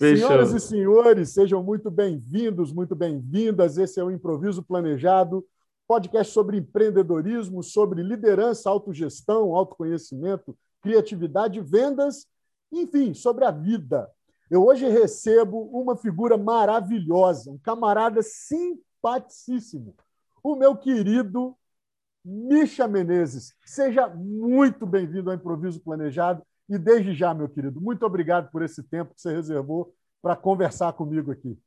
Senhoras e senhores, sejam muito bem-vindos, muito bem-vindas. Esse é o Improviso Planejado, podcast sobre empreendedorismo, sobre liderança, autogestão, autoconhecimento, criatividade, vendas, enfim, sobre a vida. Eu hoje recebo uma figura maravilhosa, um camarada simpaticíssimo, o meu querido Misha Menezes. Seja muito bem-vindo ao Improviso Planejado. E desde já, meu querido, muito obrigado por esse tempo que você reservou para conversar comigo aqui.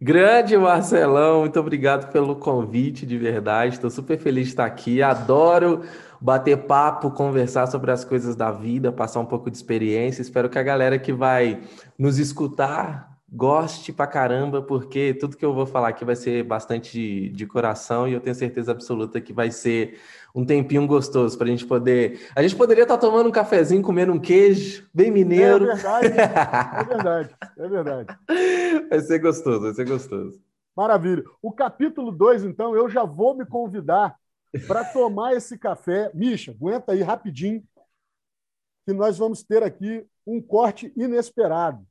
Grande Marcelão, muito obrigado pelo convite, de verdade. Estou super feliz de estar aqui. Adoro bater papo, conversar sobre as coisas da vida, passar um pouco de experiência. Espero que a galera que vai nos escutar goste pra caramba, porque tudo que eu vou falar aqui vai ser bastante de, de coração e eu tenho certeza absoluta que vai ser um tempinho gostoso para a gente poder. A gente poderia estar tá tomando um cafezinho, comendo um queijo, bem mineiro. É verdade, é verdade, é verdade. Vai ser gostoso, vai ser gostoso. Maravilha. O capítulo 2, então, eu já vou me convidar para tomar esse café. Misha, aguenta aí rapidinho, que nós vamos ter aqui um corte inesperado.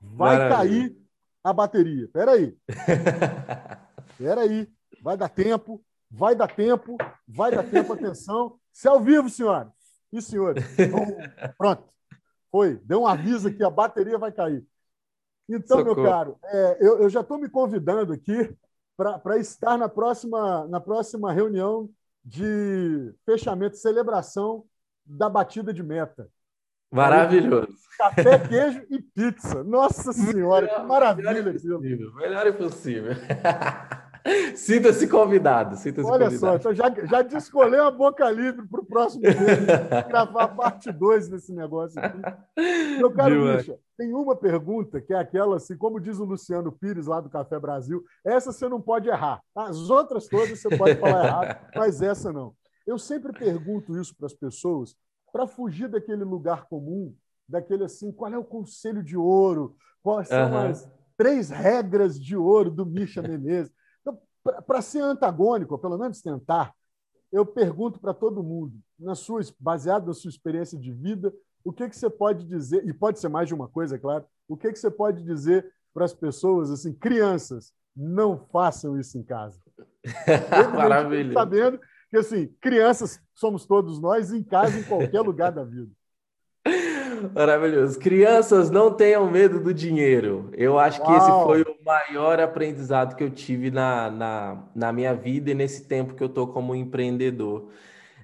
Vai Maravilha. cair a bateria. Espera aí. Espera aí. Vai dar tempo, vai dar tempo, vai dar tempo. Atenção. Se é ao vivo, senhoras e senhores. Então, pronto. Foi. Deu um aviso que a bateria vai cair. Então, Socorro. meu caro, é, eu, eu, já estou me convidando aqui para estar na próxima, na próxima reunião de fechamento, celebração da batida de meta. Maravilhoso. Café, queijo e pizza. Nossa Senhora, melhor, que maravilha melhor impossível. Melhor impossível. Sinta-se convidado. Sinta Olha convidado. só, então já, já descolhei a boca livre para o próximo mês, gravar parte 2 desse negócio aqui. Meu caro Bicha, tem uma pergunta que é aquela assim, como diz o Luciano Pires lá do Café Brasil, essa você não pode errar. As outras todas você pode falar errado, mas essa não. Eu sempre pergunto isso para as pessoas para fugir daquele lugar comum, daquele assim, qual é o conselho de ouro? Quais são uhum. as três regras de ouro do Misha Menezes? Então, para ser antagônico, ou pelo menos tentar, eu pergunto para todo mundo, na sua, baseado na sua experiência de vida, o que, que você pode dizer, e pode ser mais de uma coisa, é claro, o que, que você pode dizer para as pessoas, assim, crianças, não façam isso em casa. Maravilha. Sabendo que, assim, crianças somos todos nós, em casa, em qualquer lugar da vida. Maravilhoso. Crianças, não tenham medo do dinheiro. Eu acho que Uau. esse foi o maior aprendizado que eu tive na, na, na minha vida e nesse tempo que eu estou como empreendedor.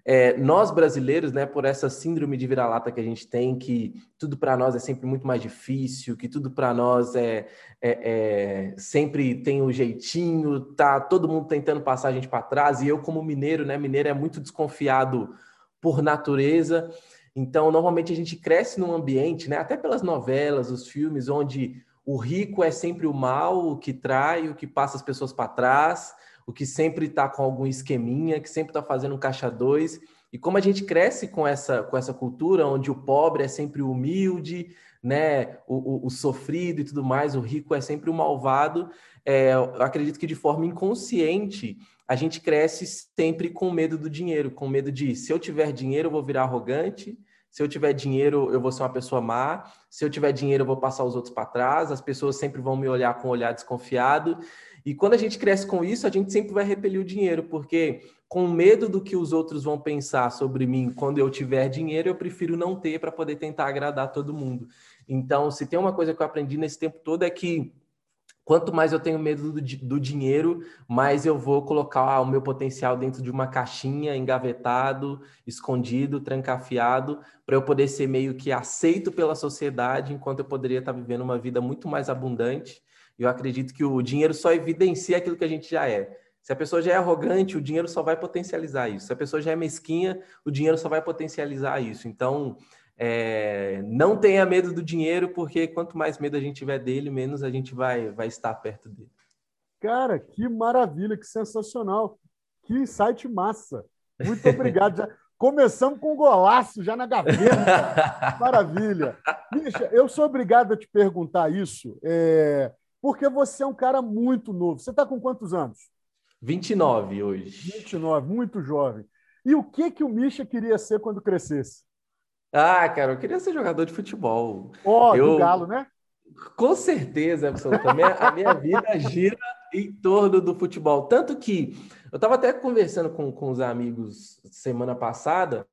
É, nós brasileiros, né, por essa síndrome de vira-lata que a gente tem, que tudo para nós é sempre muito mais difícil, que tudo para nós é, é, é, sempre tem um jeitinho, tá todo mundo tentando passar a gente para trás. E eu, como mineiro, né, mineiro é muito desconfiado por natureza. Então, normalmente a gente cresce num ambiente, né, até pelas novelas, os filmes, onde o rico é sempre o mal, o que trai, o que passa as pessoas para trás o que sempre está com algum esqueminha, que sempre está fazendo um caixa dois. E como a gente cresce com essa, com essa cultura onde o pobre é sempre humilde, né, o, o, o sofrido e tudo mais, o rico é sempre o malvado, é, eu acredito que de forma inconsciente a gente cresce sempre com medo do dinheiro, com medo de se eu tiver dinheiro eu vou virar arrogante, se eu tiver dinheiro eu vou ser uma pessoa má, se eu tiver dinheiro eu vou passar os outros para trás, as pessoas sempre vão me olhar com um olhar desconfiado. E quando a gente cresce com isso, a gente sempre vai repelir o dinheiro, porque com medo do que os outros vão pensar sobre mim quando eu tiver dinheiro, eu prefiro não ter para poder tentar agradar todo mundo. Então, se tem uma coisa que eu aprendi nesse tempo todo é que quanto mais eu tenho medo do, do dinheiro, mais eu vou colocar o meu potencial dentro de uma caixinha, engavetado, escondido, trancafiado, para eu poder ser meio que aceito pela sociedade, enquanto eu poderia estar vivendo uma vida muito mais abundante eu acredito que o dinheiro só evidencia aquilo que a gente já é. Se a pessoa já é arrogante, o dinheiro só vai potencializar isso. Se a pessoa já é mesquinha, o dinheiro só vai potencializar isso. Então, é, não tenha medo do dinheiro, porque quanto mais medo a gente tiver dele, menos a gente vai, vai estar perto dele. Cara, que maravilha, que sensacional. Que site massa. Muito obrigado. Já começamos com um golaço já na gaveta. Maravilha. Misha, eu sou obrigado a te perguntar isso. É porque você é um cara muito novo. Você está com quantos anos? 29 hoje. 29, muito jovem. E o que que o Misha queria ser quando crescesse? Ah, cara, eu queria ser jogador de futebol. Ó, oh, eu... do Galo, né? Com certeza, absolutamente. A minha vida gira em torno do futebol. Tanto que eu estava até conversando com, com os amigos semana passada,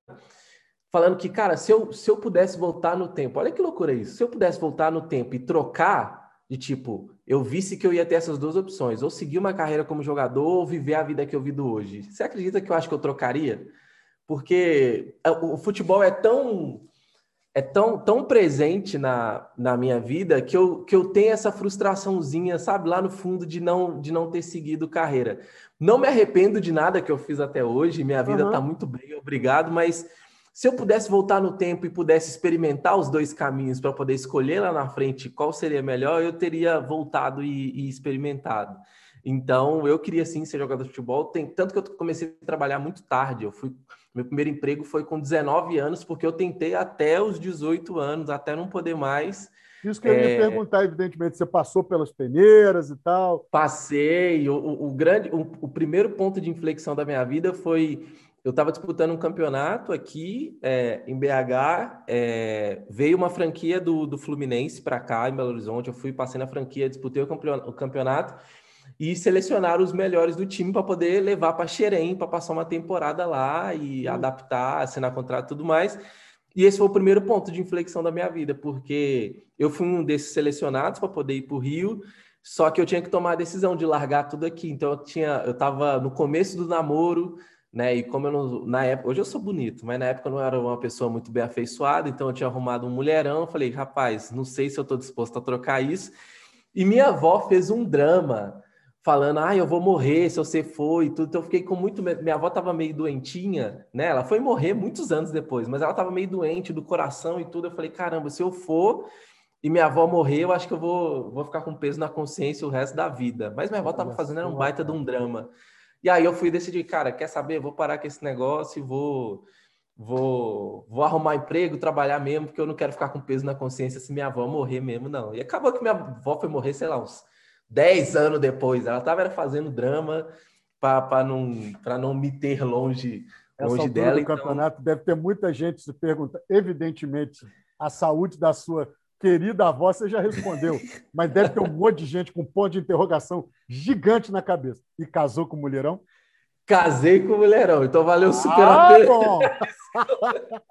falando que, cara, se eu, se eu pudesse voltar no tempo, olha que loucura isso. Se eu pudesse voltar no tempo e trocar, de tipo, eu visse que eu ia ter essas duas opções, ou seguir uma carreira como jogador, ou viver a vida que eu vivo hoje. Você acredita que eu acho que eu trocaria? Porque o futebol é tão é tão, tão presente na, na minha vida que eu, que eu tenho essa frustraçãozinha, sabe, lá no fundo de não, de não ter seguido carreira. Não me arrependo de nada que eu fiz até hoje, minha vida está uhum. muito bem, obrigado, mas se eu pudesse voltar no tempo e pudesse experimentar os dois caminhos para poder escolher lá na frente qual seria melhor, eu teria voltado e, e experimentado. Então, eu queria sim ser jogador de futebol, tem, tanto que eu comecei a trabalhar muito tarde. Eu fui, meu primeiro emprego foi com 19 anos, porque eu tentei até os 18 anos, até não poder mais. Isso que eu é... ia perguntar, evidentemente, você passou pelas peneiras e tal? Passei. O, o, o grande, o, o, primeiro ponto de inflexão da minha vida foi eu estava disputando um campeonato aqui é, em BH, é, veio uma franquia do, do Fluminense para cá, em Belo Horizonte. Eu fui, passei na franquia, disputei o campeonato e selecionaram os melhores do time para poder levar para Xerém, para passar uma temporada lá e uhum. adaptar, assinar contrato e tudo mais. E esse foi o primeiro ponto de inflexão da minha vida, porque eu fui um desses selecionados para poder ir para o Rio, só que eu tinha que tomar a decisão de largar tudo aqui. Então eu tinha, eu estava no começo do namoro, né? E como eu não, na época, hoje eu sou bonito, mas na época eu não era uma pessoa muito bem afeiçoada, então eu tinha arrumado um mulherão. Falei, rapaz, não sei se eu estou disposto a trocar isso. E minha avó fez um drama falando, ah, eu vou morrer se você for e tudo. Então eu fiquei com muito medo. Minha avó estava meio doentinha, né? Ela foi morrer muitos anos depois, mas ela estava meio doente do coração e tudo. Eu falei, caramba, se eu for e minha avó morrer, eu acho que eu vou, vou ficar com peso na consciência o resto da vida. Mas minha avó estava fazendo era um baita de um drama. E aí eu fui decidir, cara, quer saber? Vou parar com esse negócio e vou, vou, vou arrumar emprego, trabalhar mesmo, porque eu não quero ficar com peso na consciência se minha avó morrer mesmo, não. E acabou que minha avó foi morrer, sei lá, uns 10 anos depois. Ela estava fazendo drama para não, não me ter longe, longe dela. Do então... campeonato deve ter muita gente se perguntando. Evidentemente, a saúde da sua querida avó, você já respondeu, mas deve ter um monte de gente com ponto de interrogação gigante na cabeça. E casou com o mulherão? Casei com o mulherão, então valeu super ah, a pena.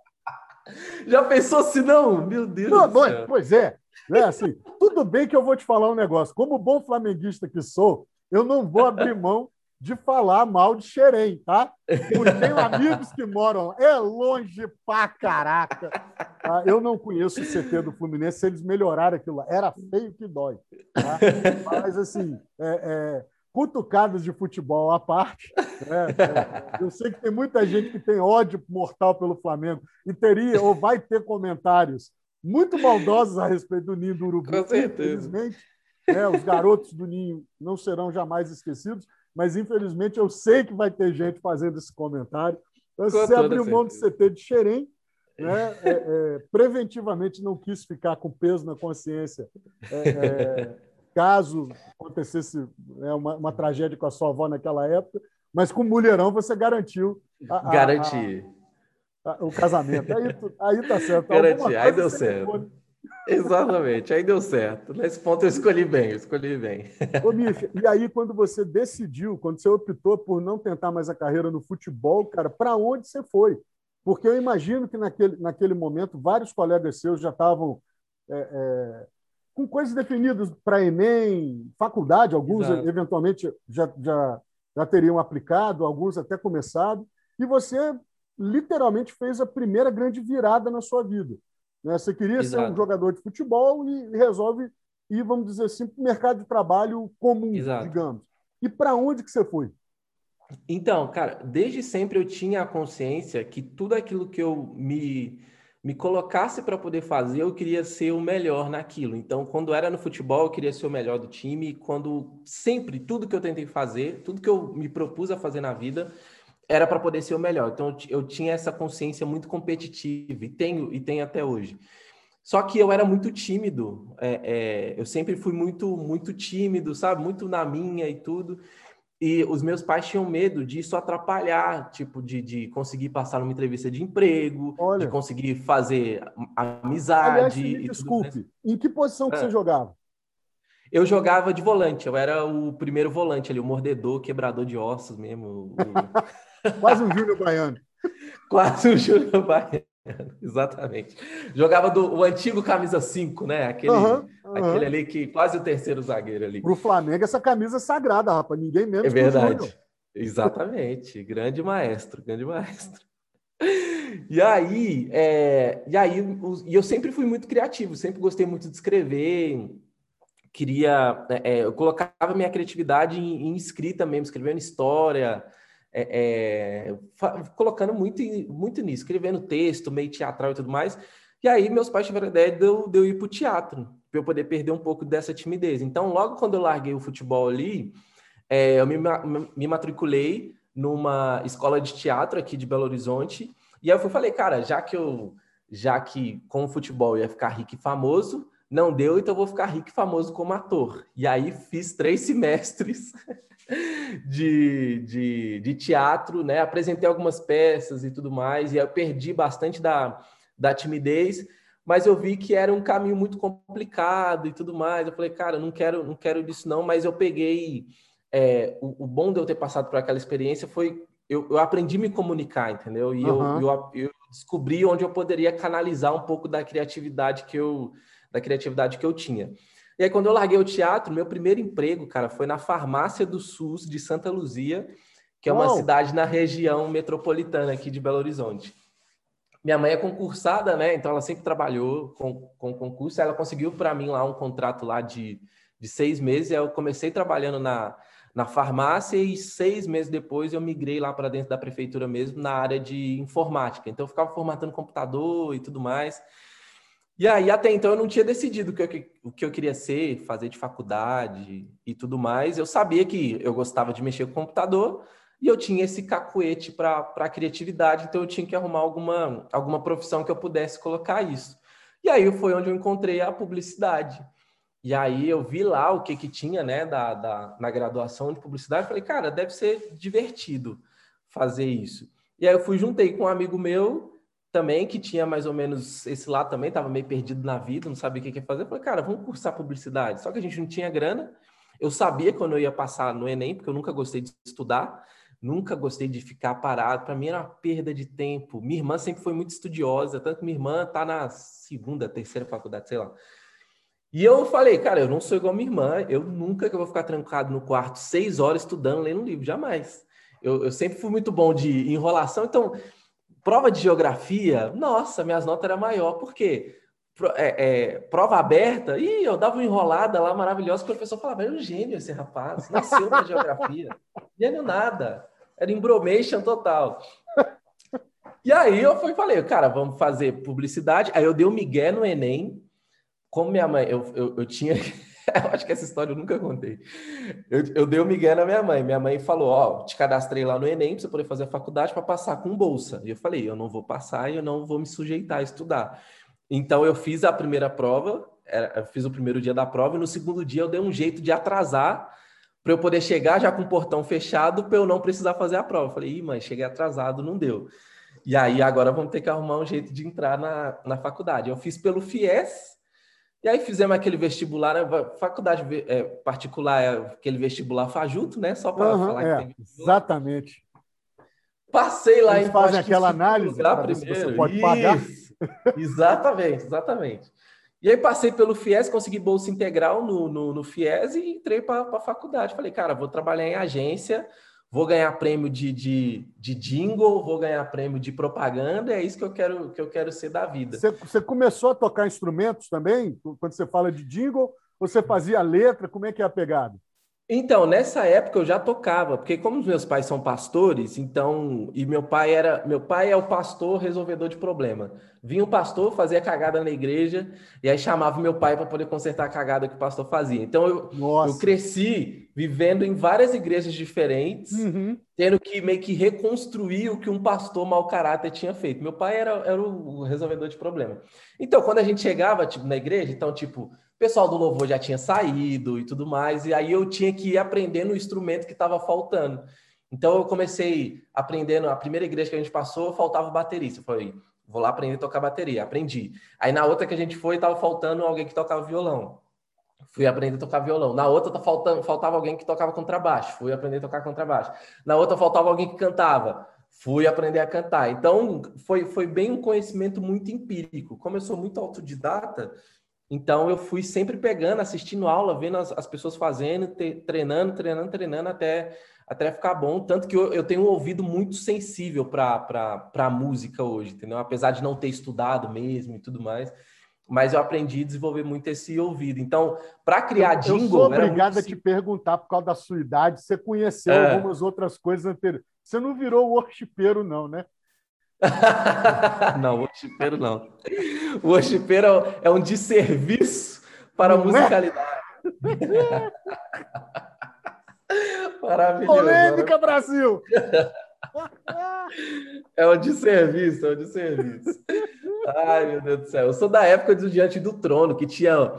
Já pensou se não? Meu Deus não, do céu. Pois é, é assim, tudo bem que eu vou te falar um negócio. Como bom flamenguista que sou, eu não vou abrir mão de falar mal de Xerém, tá? Eu tenho amigos que moram é longe pra caraca. Tá? Eu não conheço o CT do Fluminense, se eles melhoraram aquilo lá. Era feio que dói. Tá? Mas, assim, é, é, cutucadas de futebol à parte, né? é, eu sei que tem muita gente que tem ódio mortal pelo Flamengo e teria ou vai ter comentários muito maldosos a respeito do Ninho do Urubu. Com certeza. Infelizmente, né? os garotos do Ninho não serão jamais esquecidos mas infelizmente eu sei que vai ter gente fazendo esse comentário. Então, se você abriu mão do CT de Xerém, né, é, é, preventivamente não quis ficar com peso na consciência é, é caso acontecesse né, uma, uma, tragédia com a sua avó naquela época, mas com mulherão você garantiu. A, Garanti. A, a, o casamento. Aí, aí tá certo. Garanti, aí deu certo. Exatamente, aí deu certo. Nesse ponto eu escolhi bem, eu escolhi bem. Ô, e aí quando você decidiu, quando você optou por não tentar mais a carreira no futebol, cara, para onde você foi? Porque eu imagino que naquele, naquele momento vários colegas seus já estavam é, é, com coisas definidas para Enem, faculdade, alguns Exato. eventualmente já, já, já teriam aplicado, alguns até começado, e você literalmente fez a primeira grande virada na sua vida. Né? Você queria Exato. ser um jogador de futebol e resolve ir, vamos dizer assim, para o mercado de trabalho comum, Exato. digamos. E para onde que você foi? Então, cara, desde sempre eu tinha a consciência que tudo aquilo que eu me, me colocasse para poder fazer, eu queria ser o melhor naquilo. Então, quando era no futebol, eu queria ser o melhor do time. Quando sempre, tudo que eu tentei fazer, tudo que eu me propus a fazer na vida, era para poder ser o melhor. Então eu tinha essa consciência muito competitiva e tenho e tenho até hoje. Só que eu era muito tímido. É, é, eu sempre fui muito muito tímido, sabe, muito na minha e tudo. e os meus pais tinham medo disso atrapalhar, tipo, de, de conseguir passar numa entrevista de emprego, Olha. de conseguir fazer amizade. Aliás, me desculpe, em que posição que é. você jogava? Eu jogava de volante, eu era o primeiro volante ali, o mordedor, quebrador de ossos mesmo. Quase um Júnior Baiano. Quase um Júnior Baiano, exatamente. Jogava do o antigo camisa 5, né? Aquele, uhum, uhum. aquele ali que quase o terceiro zagueiro ali. Para o Flamengo, essa camisa é sagrada, rapaz. Ninguém menos. É verdade. Exatamente. grande maestro, grande maestro. E aí, é, e aí, e eu sempre fui muito criativo, sempre gostei muito de escrever, queria, é, é eu colocava minha criatividade em, em escrita mesmo, escrevendo história, é, é, colocando muito, muito nisso, escrevendo texto, meio teatral e tudo mais. E aí meus pais tiveram a ideia de eu, de eu ir para o teatro, para eu poder perder um pouco dessa timidez. Então, logo quando eu larguei o futebol ali, é, eu me, me matriculei numa escola de teatro aqui de Belo Horizonte. E aí eu falei, cara, já que eu, já que com o futebol eu ia ficar rico e famoso, não deu, então eu vou ficar rico e famoso como ator. E aí fiz três semestres de, de, de, teatro, né? Apresentei algumas peças e tudo mais, e eu perdi bastante da, da timidez, mas eu vi que era um caminho muito complicado e tudo mais. Eu falei, cara, não quero, não quero disso não, mas eu peguei. É, o, o, bom de eu ter passado por aquela experiência foi eu, eu aprendi a me comunicar, entendeu? E uhum. eu, eu, eu descobri onde eu poderia canalizar um pouco da criatividade que eu da criatividade que eu tinha. E aí, quando eu larguei o teatro, meu primeiro emprego, cara, foi na farmácia do SUS de Santa Luzia, que é uma oh. cidade na região metropolitana aqui de Belo Horizonte. Minha mãe é concursada, né? Então ela sempre trabalhou com, com concurso. Ela conseguiu para mim lá um contrato lá de, de seis meses. Eu comecei trabalhando na, na farmácia e seis meses depois eu migrei lá para dentro da prefeitura mesmo na área de informática. Então eu ficava formatando computador e tudo mais. E aí, até então, eu não tinha decidido o que, eu, o que eu queria ser, fazer de faculdade e tudo mais. Eu sabia que eu gostava de mexer com computador e eu tinha esse cacuete para a criatividade, então eu tinha que arrumar alguma, alguma profissão que eu pudesse colocar isso. E aí foi onde eu encontrei a publicidade. E aí eu vi lá o que, que tinha né, da, da, na graduação de publicidade. Falei, cara, deve ser divertido fazer isso. E aí eu fui, juntei com um amigo meu também, que tinha mais ou menos esse lado também, estava meio perdido na vida, não sabia o que ia fazer. Eu falei, cara, vamos cursar publicidade. Só que a gente não tinha grana. Eu sabia quando eu ia passar no Enem, porque eu nunca gostei de estudar, nunca gostei de ficar parado. Para mim era uma perda de tempo. Minha irmã sempre foi muito estudiosa, tanto que minha irmã está na segunda, terceira faculdade, sei lá. E eu falei, cara, eu não sou igual a minha irmã, eu nunca que eu vou ficar trancado no quarto seis horas estudando, lendo um livro, jamais. Eu, eu sempre fui muito bom de enrolação, então prova de geografia, nossa, minhas notas eram maior, por quê? É, é, prova aberta, e eu dava uma enrolada lá maravilhosa, o professor falava, é um gênio esse rapaz, nasceu na geografia, gênio nada, era embromation total. E aí eu fui falei, cara, vamos fazer publicidade, aí eu dei o um migué no Enem, como minha mãe, eu, eu, eu tinha eu acho que essa história eu nunca contei. Eu, eu dei o um migué na minha mãe. Minha mãe falou: Ó, te cadastrei lá no Enem para você poder fazer a faculdade para passar com bolsa. E eu falei: Eu não vou passar e eu não vou me sujeitar a estudar. Então eu fiz a primeira prova, eu fiz o primeiro dia da prova, e no segundo dia eu dei um jeito de atrasar para eu poder chegar já com o portão fechado para eu não precisar fazer a prova. Eu falei: Ih, mãe, cheguei atrasado, não deu. E aí agora vamos ter que arrumar um jeito de entrar na, na faculdade. Eu fiz pelo FIES e aí fizemos aquele vestibular, né? faculdade é, particular, é aquele vestibular fajuto, né? Só para uhum, falar é, que tem Exatamente. Passei lá Eles em fazem aquela análise lugar primeiro. você pode Isso. pagar. exatamente, exatamente. E aí passei pelo FIES, consegui bolsa integral no, no, no FIES e entrei para a faculdade. Falei, cara, vou trabalhar em agência, vou ganhar prêmio de, de, de jingle, vou ganhar prêmio de propaganda, é isso que eu quero, que eu quero ser da vida. Você, você começou a tocar instrumentos também? Quando você fala de jingle, você fazia letra? Como é que é a pegada? Então, nessa época eu já tocava, porque como os meus pais são pastores, então, e meu pai era, meu pai é o pastor resolvedor de problema. Vinha o pastor, fazia cagada na igreja, e aí chamava meu pai para poder consertar a cagada que o pastor fazia. Então eu, eu cresci vivendo em várias igrejas diferentes, uhum. tendo que meio que reconstruir o que um pastor mau caráter tinha feito. Meu pai era, era o resolvedor de problema. Então, quando a gente chegava tipo, na igreja, então, tipo, pessoal do louvor já tinha saído e tudo mais, e aí eu tinha que ir aprendendo o instrumento que estava faltando. Então eu comecei aprendendo, a primeira igreja que a gente passou, faltava baterista. Eu falei, vou lá aprender a tocar bateria, aprendi. Aí na outra que a gente foi, estava faltando alguém que tocava violão. Fui aprender a tocar violão. Na outra tá faltando, faltava alguém que tocava contrabaixo. Fui aprender a tocar contrabaixo. Na outra faltava alguém que cantava. Fui aprender a cantar. Então foi, foi bem um conhecimento muito empírico. Como eu sou muito autodidata, então eu fui sempre pegando, assistindo aula, vendo as, as pessoas fazendo, te, treinando, treinando, treinando até até ficar bom. Tanto que eu, eu tenho um ouvido muito sensível para a música hoje, entendeu? Apesar de não ter estudado mesmo e tudo mais. Mas eu aprendi a desenvolver muito esse ouvido. Então, para criar eu, jingle. Eu sou obrigado a te perguntar, por causa da sua idade, você conheceu é. algumas outras coisas anteriores. Você não virou worshipeiro, não, né? não, worshipeiro não. O worshipeiro é um desserviço para a é? musicalidade. Maravilhoso. Polêmica, Brasil! É o de serviço, é o de serviço. Ai, meu Deus do céu. Eu sou da época do Diante do Trono, que tinha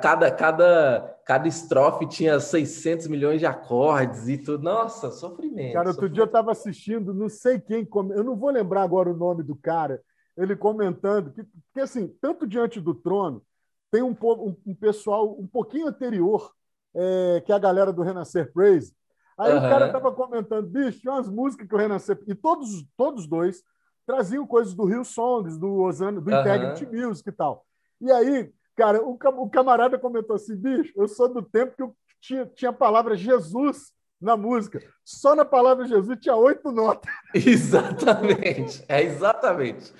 cada, cada, cada estrofe tinha 600 milhões de acordes e tudo. Nossa, sofrimento. Cara, outro dia eu estava assistindo, não sei quem, eu não vou lembrar agora o nome do cara, ele comentando que, que assim, tanto Diante do Trono, tem um, um, um pessoal um pouquinho anterior é, que é a galera do Renascer Praise. Aí uhum. o cara estava comentando, bicho, tinha umas músicas que o Renascer. E todos, todos dois traziam coisas do Rio Songs, do Osana, do uhum. Integrity Music e tal. E aí, cara, o, o camarada comentou assim, bicho, eu sou do tempo que eu tinha, tinha a palavra Jesus na música. Só na palavra Jesus tinha oito notas. Exatamente, é exatamente.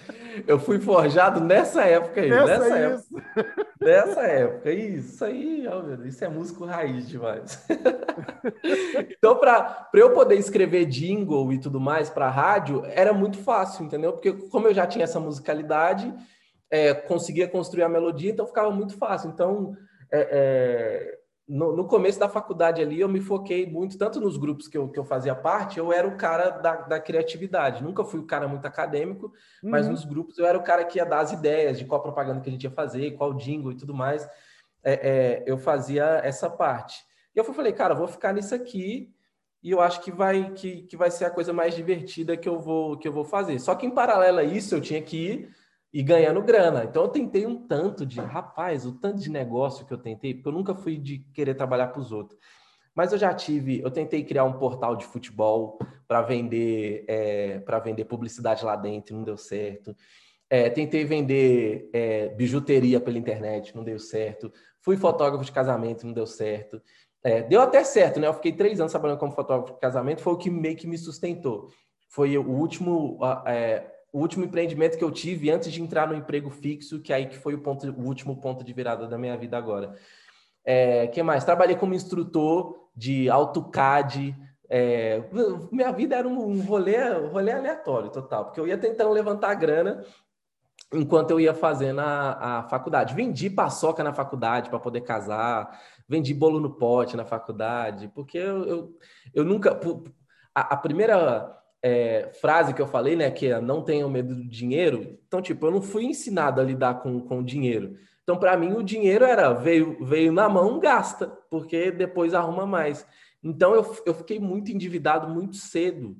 Eu fui forjado nessa época aí, nessa, nessa época. Nessa época, isso aí, isso é músico raiz demais. então, para eu poder escrever jingle e tudo mais para rádio, era muito fácil, entendeu? Porque como eu já tinha essa musicalidade, é, conseguia construir a melodia, então ficava muito fácil. Então, é, é no, no, começo da faculdade ali, eu me foquei muito, tanto nos grupos que eu, que eu fazia parte, eu era o cara da, da criatividade. Nunca fui o cara muito acadêmico, uhum. mas nos grupos eu era o cara que ia dar as ideias de qual propaganda que a gente ia fazer, qual jingle e tudo mais. É, é, eu fazia essa parte. E eu falei, cara, vou ficar nisso aqui e eu acho que vai, que, que vai ser a coisa mais divertida que eu vou, que eu vou fazer. Só que em paralelo a isso, eu tinha que ir e ganhando grana. Então eu tentei um tanto de, rapaz, o tanto de negócio que eu tentei, porque eu nunca fui de querer trabalhar para os outros. Mas eu já tive, eu tentei criar um portal de futebol para vender, é, para vender publicidade lá dentro, não deu certo. É, tentei vender é, bijuteria pela internet, não deu certo. Fui fotógrafo de casamento, não deu certo. É, deu até certo, né? Eu fiquei três anos trabalhando como fotógrafo de casamento, foi o que meio que me sustentou. Foi o último, é, o último empreendimento que eu tive antes de entrar no emprego fixo, que aí que foi o, ponto, o último ponto de virada da minha vida agora. É, que mais? Trabalhei como instrutor de AutoCAD. É, minha vida era um rolê, rolê aleatório total, porque eu ia tentando levantar grana enquanto eu ia fazendo a, a faculdade. Vendi paçoca na faculdade para poder casar, vendi bolo no pote na faculdade, porque eu, eu, eu nunca. A, a primeira é, frase que eu falei, né, que é não tenham medo do dinheiro. Então, tipo, eu não fui ensinado a lidar com, com dinheiro. Então, para mim, o dinheiro era veio, veio na mão, gasta, porque depois arruma mais. Então, eu, eu fiquei muito endividado muito cedo.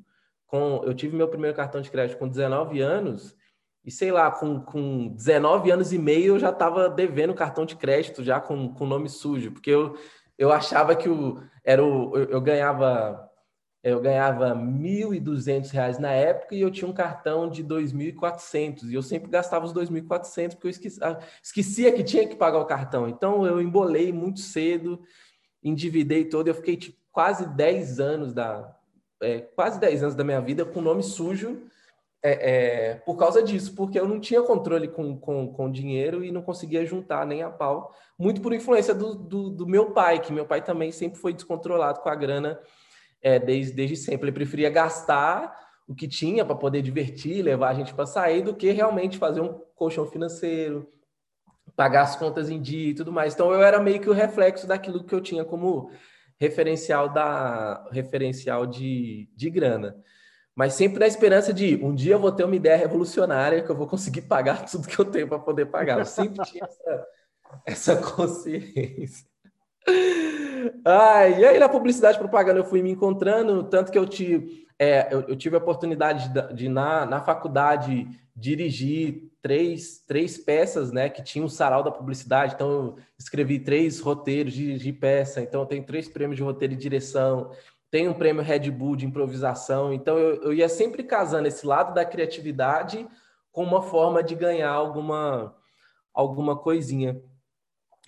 Com, eu tive meu primeiro cartão de crédito com 19 anos, e sei lá, com, com 19 anos e meio eu já estava devendo cartão de crédito, já com, com nome sujo, porque eu, eu achava que o, era o, eu, eu ganhava eu ganhava R$ 1.200 na época e eu tinha um cartão de R$ 2.400. E eu sempre gastava os R$ 2.400 porque eu esquecia, ah, esquecia que tinha que pagar o cartão. Então eu embolei muito cedo, endividei todo. Eu fiquei tipo, quase 10 anos da é, quase 10 anos da minha vida com nome sujo é, é, por causa disso, porque eu não tinha controle com, com, com dinheiro e não conseguia juntar nem a pau. Muito por influência do, do, do meu pai, que meu pai também sempre foi descontrolado com a grana é, desde, desde sempre. Ele preferia gastar o que tinha para poder divertir, levar a gente para sair, do que realmente fazer um colchão financeiro, pagar as contas em dia e tudo mais. Então eu era meio que o reflexo daquilo que eu tinha como referencial da referencial de, de grana. Mas sempre na esperança de um dia eu vou ter uma ideia revolucionária que eu vou conseguir pagar tudo que eu tenho para poder pagar. Eu sempre tinha essa, essa consciência. Ah, e aí na publicidade e propaganda eu fui me encontrando, tanto que eu tive, é, eu, eu, tive a oportunidade de, de na, na faculdade dirigir três, três peças, né, que tinham um sarau da publicidade, então eu escrevi três roteiros de, de peça, então eu tenho três prêmios de roteiro e direção, tenho um prêmio Red Bull de improvisação, então eu, eu ia sempre casando esse lado da criatividade com uma forma de ganhar alguma, alguma coisinha.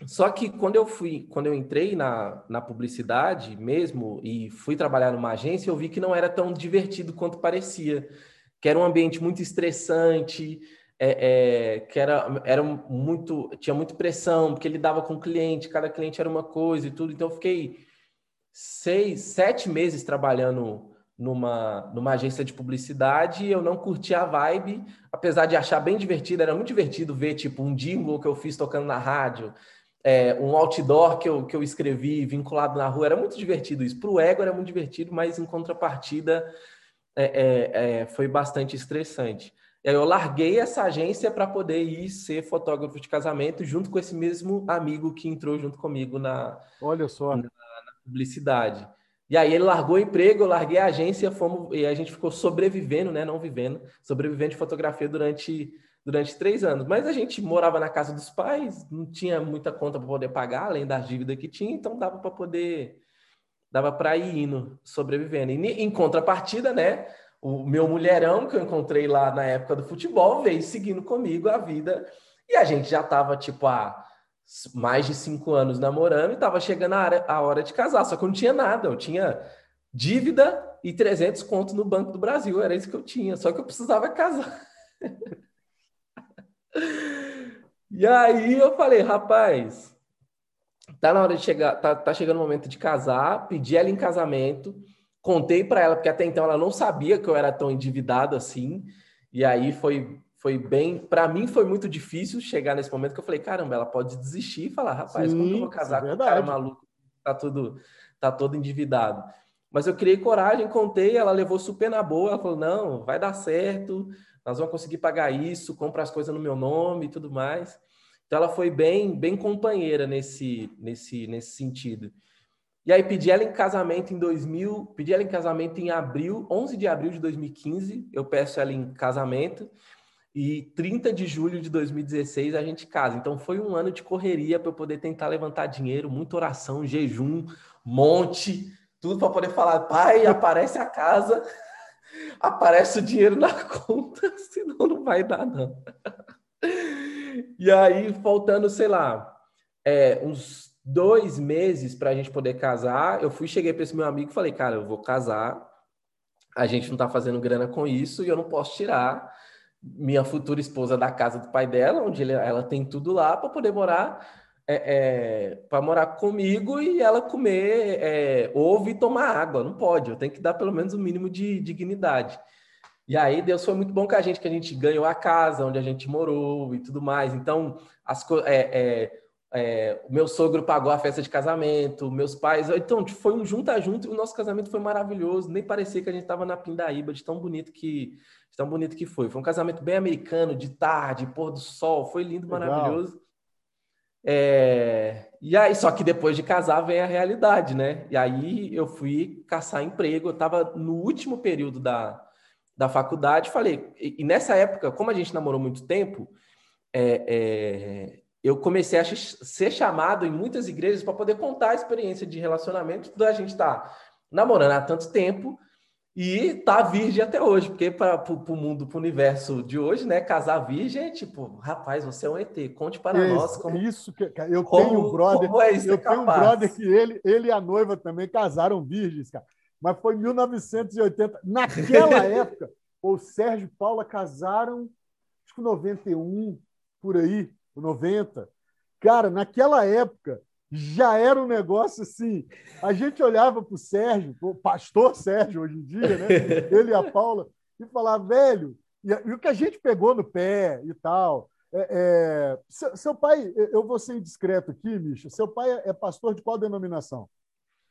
Só que quando eu fui, quando eu entrei na, na publicidade mesmo e fui trabalhar numa agência, eu vi que não era tão divertido quanto parecia, que era um ambiente muito estressante, é, é, que era, era muito, tinha muita pressão, porque ele dava com o cliente, cada cliente era uma coisa e tudo. Então eu fiquei seis, sete meses trabalhando numa, numa agência de publicidade e eu não curti a vibe, apesar de achar bem divertido, era muito divertido ver tipo um jingle que eu fiz tocando na rádio, é, um outdoor que eu, que eu escrevi vinculado na rua, era muito divertido isso. Para o ego era muito divertido, mas em contrapartida é, é, é, foi bastante estressante. E aí eu larguei essa agência para poder ir ser fotógrafo de casamento junto com esse mesmo amigo que entrou junto comigo na, Olha só. na, na publicidade. E aí ele largou o emprego, eu larguei a agência, fomos, e a gente ficou sobrevivendo, né? Não vivendo, sobrevivendo de fotografia durante durante três anos. Mas a gente morava na casa dos pais, não tinha muita conta para poder pagar, além das dívidas que tinha, então dava para poder, dava para ir indo, sobrevivendo. E em contrapartida, né? O meu mulherão que eu encontrei lá na época do futebol veio seguindo comigo a vida e a gente já estava tipo há mais de cinco anos namorando e estava chegando a, hora, a hora de casar. Só que eu não tinha nada, eu tinha dívida e 300 contos no Banco do Brasil, era isso que eu tinha. Só que eu precisava casar. E aí eu falei, rapaz, tá na hora de chegar, tá, tá chegando o momento de casar, pedi ela em casamento, contei para ela, porque até então ela não sabia que eu era tão endividado assim, e aí foi foi bem, para mim foi muito difícil chegar nesse momento que eu falei, caramba, ela pode desistir e falar, rapaz, Sim, como que eu vou casar é com um cara maluco, tá tudo tá todo endividado. Mas eu criei coragem, contei, ela levou super na boa, ela falou, não, vai dar certo, nós vamos conseguir pagar isso, compra as coisas no meu nome e tudo mais. Então ela foi bem, bem companheira nesse, nesse, nesse sentido. E aí pedi ela em casamento em 2000, pedi ela em casamento em abril, 11 de abril de 2015, eu peço ela em casamento e 30 de julho de 2016 a gente casa. Então foi um ano de correria para eu poder tentar levantar dinheiro, muita oração, jejum, monte, tudo para poder falar, pai, aparece a casa aparece o dinheiro na conta, senão não vai dar, não. E aí, faltando, sei lá, é, uns dois meses para a gente poder casar, eu fui, cheguei para esse meu amigo e falei, cara, eu vou casar, a gente não está fazendo grana com isso e eu não posso tirar minha futura esposa da casa do pai dela, onde ela tem tudo lá, para poder morar é, é, para morar comigo e ela comer é, ovo e tomar água. Não pode, eu tenho que dar pelo menos o um mínimo de dignidade. E aí Deus foi muito bom com a gente, que a gente ganhou a casa onde a gente morou e tudo mais. Então, as é, é, é, o meu sogro pagou a festa de casamento, meus pais. Então, foi um junta junto e o nosso casamento foi maravilhoso. Nem parecia que a gente estava na Pindaíba, de tão bonito que tão bonito que foi. Foi um casamento bem americano, de tarde, pôr do sol, foi lindo, Legal. maravilhoso. É... E aí, só que depois de casar vem a realidade, né? E aí eu fui caçar emprego, eu estava no último período da, da faculdade, falei, e, e, nessa época, como a gente namorou muito tempo, é, é, eu comecei a ser chamado em muitas igrejas para poder contar a experiência de relacionamento da gente estar tá namorando há tanto tempo e tá virgem até hoje, porque para o mundo, para o universo de hoje, né? Casar virgem é tipo, rapaz, você é um ET, conte para é, nós como. Isso que eu como, tenho um brother. É eu tenho um brother que ele, ele e a noiva também casaram virgens, cara. Mas foi em 1980. Naquela época, o Sérgio e Paula casaram, acho que 91, por aí, 90. Cara, naquela época, já era um negócio assim. A gente olhava para o Sérgio, o pastor Sérgio hoje em dia, né? ele e a Paula, e falava, velho, e, e o que a gente pegou no pé e tal. É, é, seu, seu, pai, eu vou ser indiscreto aqui, Misha, seu pai é, é pastor de qual denominação?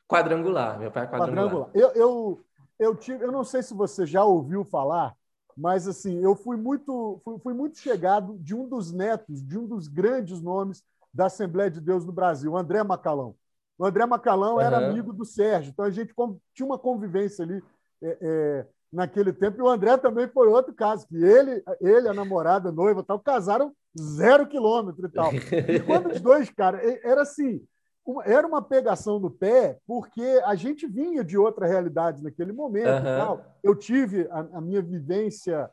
Quadrangular, meu pai é quadrangular. quadrangular. Eu, eu, eu, tive, eu não sei se você já ouviu falar, mas assim, eu fui muito, fui, fui muito chegado de um dos netos, de um dos grandes nomes da Assembleia de Deus no Brasil, o André Macalão. O André Macalão uhum. era amigo do Sérgio, então a gente tinha uma convivência ali é, é, naquele tempo. E o André também foi outro caso, que ele, ele a namorada, a noiva tal, casaram zero quilômetro e tal. E quando os dois, cara, era assim, era uma pegação no pé, porque a gente vinha de outra realidade naquele momento uhum. tal. Eu tive a, a minha vivência,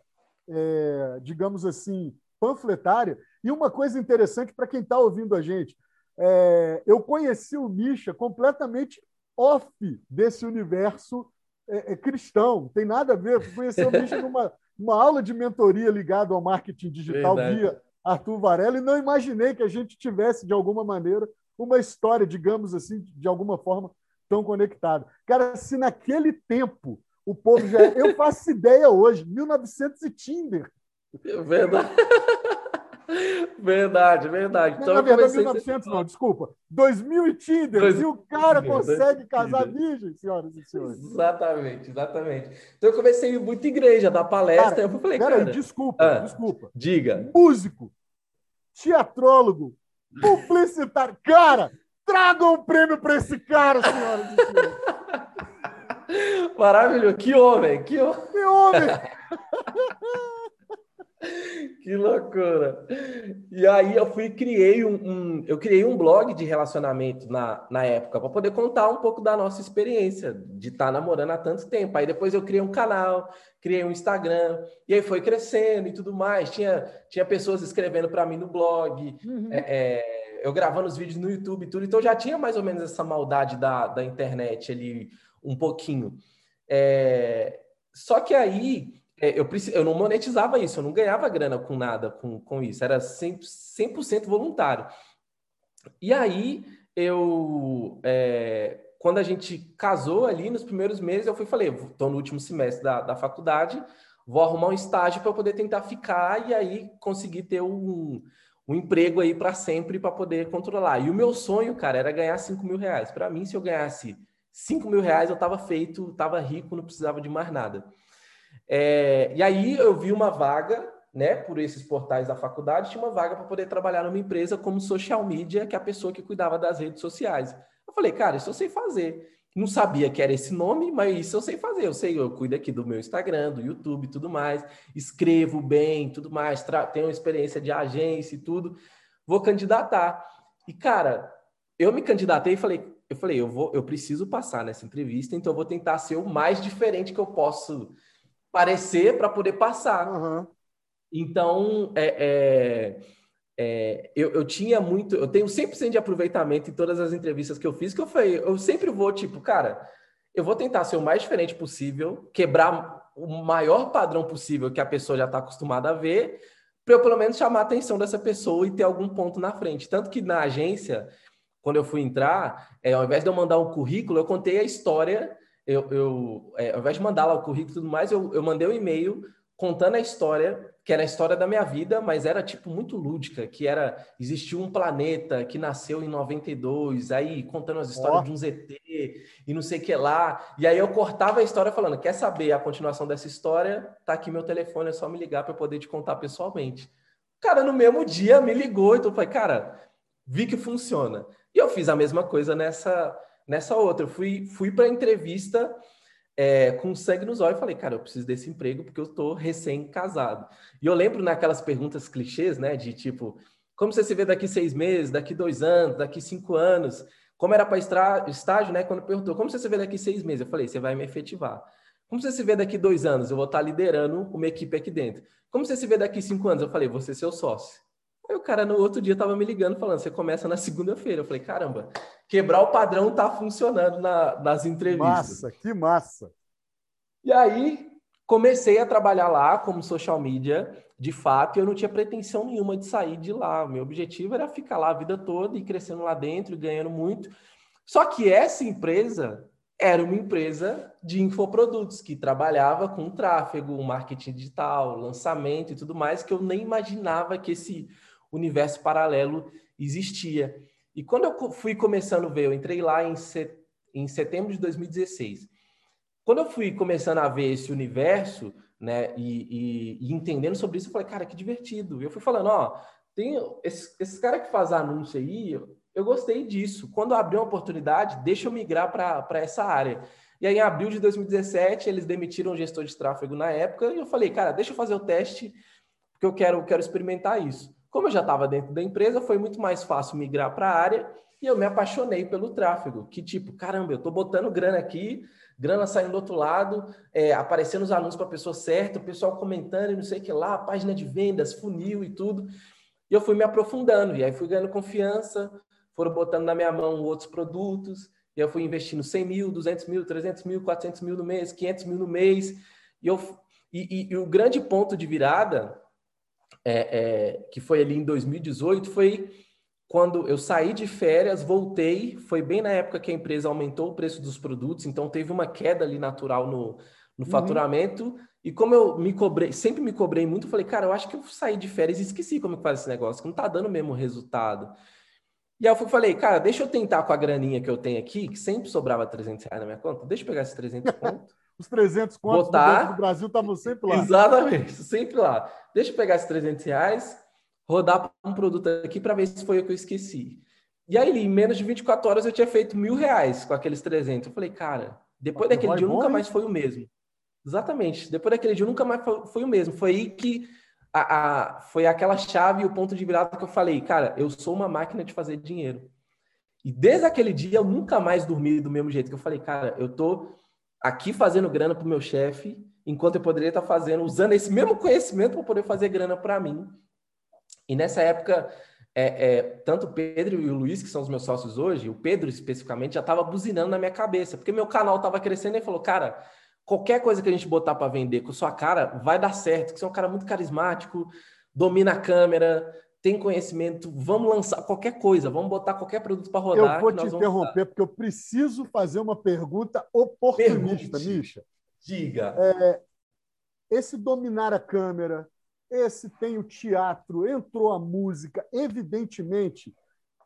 é, digamos assim, panfletária. E uma coisa interessante para quem está ouvindo a gente, é, eu conheci o Misha completamente off desse universo é, é cristão. Tem nada a ver. Eu conheci o Misha numa uma aula de mentoria ligada ao marketing digital Verdade. via Arthur Varela e não imaginei que a gente tivesse, de alguma maneira, uma história, digamos assim, de alguma forma, tão conectada. Cara, se naquele tempo o povo já. Eu faço ideia hoje, 1900 e Tinder. É verdade. Verdade, verdade. Então, na verdade, 1900 não, desculpa. 2000 e Tinder. Dois... E o cara consegue casar virgem, senhoras e senhores. Exatamente, exatamente. Então eu comecei muito igreja, dar palestra. Cara, eu falei, cara. Peraí, desculpa, ah, desculpa. Diga. Músico, teatrólogo, publicitário. Cara, tragam um prêmio para esse cara, senhoras e senhores. Maravilhoso. Que homem, que homem. Que homem. que loucura! E aí eu fui criei um, um, eu criei um blog de relacionamento na, na época para poder contar um pouco da nossa experiência de estar tá namorando há tanto tempo. Aí depois eu criei um canal, criei um Instagram e aí foi crescendo e tudo mais. Tinha tinha pessoas escrevendo para mim no blog, uhum. é, é, eu gravando os vídeos no YouTube e tudo. Então já tinha mais ou menos essa maldade da, da internet ali um pouquinho. É, só que aí é, eu, eu não monetizava isso, eu não ganhava grana com nada com, com isso, era 100%, 100 voluntário. E aí, eu, é, quando a gente casou ali, nos primeiros meses, eu fui falei, estou no último semestre da, da faculdade, vou arrumar um estágio para poder tentar ficar e aí conseguir ter um, um emprego aí para sempre para poder controlar. E o meu sonho, cara, era ganhar 5 mil reais. Para mim, se eu ganhasse 5 mil reais, eu estava feito, estava rico, não precisava de mais nada. É, e aí eu vi uma vaga, né, por esses portais da faculdade, tinha uma vaga para poder trabalhar numa empresa como social media, que é a pessoa que cuidava das redes sociais. Eu falei, cara, isso eu sei fazer. Não sabia que era esse nome, mas isso eu sei fazer. Eu sei, eu cuido aqui do meu Instagram, do YouTube tudo mais, escrevo bem, tudo mais, tenho experiência de agência e tudo. Vou candidatar. E, cara, eu me candidatei e falei, eu falei, eu vou, eu preciso passar nessa entrevista, então eu vou tentar ser o mais diferente que eu posso parecer para poder passar. Uhum. Então, é, é, é, eu, eu tinha muito, eu tenho 100% de aproveitamento em todas as entrevistas que eu fiz, que eu falei, eu sempre vou, tipo, cara, eu vou tentar ser o mais diferente possível, quebrar o maior padrão possível que a pessoa já está acostumada a ver, para eu pelo menos chamar a atenção dessa pessoa e ter algum ponto na frente. Tanto que na agência, quando eu fui entrar, é, ao invés de eu mandar um currículo, eu contei a história eu, eu é, ao invés de mandar lá o currículo e tudo mais, eu, eu mandei um e-mail contando a história, que era a história da minha vida, mas era tipo muito lúdica, que era existiu um planeta que nasceu em 92, aí contando as histórias oh. de um ZT e não sei o que lá. E aí eu cortava a história falando: "Quer saber a continuação dessa história? Tá aqui meu telefone, é só me ligar para eu poder te contar pessoalmente". Cara no mesmo dia me ligou, então eu falei: "Cara, vi que funciona". E eu fiz a mesma coisa nessa nessa outra. Eu fui, fui para a entrevista é, com sangue nos olhos e falei, cara, eu preciso desse emprego porque eu estou recém-casado. E eu lembro naquelas perguntas clichês, né, de tipo, como você se vê daqui seis meses, daqui dois anos, daqui cinco anos? Como era para estágio, né? Quando perguntou, como você se vê daqui seis meses? Eu falei, você vai me efetivar. Como você se vê daqui dois anos? Eu vou estar liderando uma equipe aqui dentro. Como você se vê daqui cinco anos? Eu falei, você ser seu sócio. Aí o cara no outro dia tava me ligando falando, você começa na segunda-feira. Eu falei, caramba, quebrar o padrão tá funcionando na, nas entrevistas. Massa, que massa. E aí comecei a trabalhar lá como social media, de fato, e eu não tinha pretensão nenhuma de sair de lá. Meu objetivo era ficar lá a vida toda e crescendo lá dentro e ganhando muito. Só que essa empresa era uma empresa de infoprodutos que trabalhava com tráfego, marketing digital, lançamento e tudo mais, que eu nem imaginava que esse universo paralelo existia. E quando eu fui começando a ver, eu entrei lá em, em setembro de 2016. Quando eu fui começando a ver esse universo, né, e, e, e entendendo sobre isso, eu falei, cara, que divertido. E eu fui falando, ó, tem esses, esses caras que fazem anúncio aí, eu, eu gostei disso. Quando abrir uma oportunidade, deixa eu migrar para essa área. E aí, em abril de 2017, eles demitiram o gestor de tráfego na época, e eu falei, cara, deixa eu fazer o teste, porque eu quero, quero experimentar isso. Como eu já estava dentro da empresa, foi muito mais fácil migrar para a área, e eu me apaixonei pelo tráfego. Que tipo, caramba, eu estou botando grana aqui, grana saindo do outro lado, é, aparecendo os anúncios para a pessoa certa, o pessoal comentando e não sei o que lá, página de vendas, funil e tudo. E eu fui me aprofundando, e aí fui ganhando confiança, foram botando na minha mão outros produtos, e eu fui investindo 100 mil, 200 mil, 300 mil, 400 mil no mês, 500 mil no mês. E, eu, e, e, e o grande ponto de virada, é, é, que foi ali em 2018, foi quando eu saí de férias, voltei, foi bem na época que a empresa aumentou o preço dos produtos, então teve uma queda ali natural no, no uhum. faturamento. E como eu me cobrei, sempre me cobrei muito, falei, cara, eu acho que eu saí de férias e esqueci como que faz esse negócio, que não tá dando o mesmo resultado. E aí eu falei, cara, deixa eu tentar com a graninha que eu tenho aqui, que sempre sobrava 300 reais na minha conta, deixa eu pegar esses 300 contos. Os 300 contos botar... do, do Brasil estavam sempre lá. Exatamente, sempre lá. Deixa eu pegar esses 300 reais, rodar um produto aqui para ver se foi o que eu esqueci. E aí, em menos de 24 horas, eu tinha feito mil reais com aqueles 300. Eu falei, cara, depois daquele dia, nunca mais foi o mesmo. Exatamente. Depois daquele dia, nunca mais foi, o mesmo. Foi aí que a, a, foi aquela chave e o ponto de virada que eu falei, cara, eu sou uma máquina de fazer dinheiro. E desde aquele dia eu nunca mais dormi do mesmo jeito que eu falei, cara, eu tô aqui fazendo grana pro meu chefe, enquanto eu poderia estar fazendo, usando esse mesmo conhecimento para poder fazer grana para mim. E nessa época, é, é, tanto o Pedro e o Luiz, que são os meus sócios hoje, o Pedro especificamente, já estava buzinando na minha cabeça, porque meu canal estava crescendo e falou, cara, qualquer coisa que a gente botar para vender com sua cara vai dar certo, que você é um cara muito carismático, domina a câmera, tem conhecimento, vamos lançar qualquer coisa, vamos botar qualquer produto para rodar. Eu vou te interromper, porque eu preciso fazer uma pergunta oportunista, Pergunte. Misha. Diga. É, esse dominar a câmera, esse tem o teatro, entrou a música, evidentemente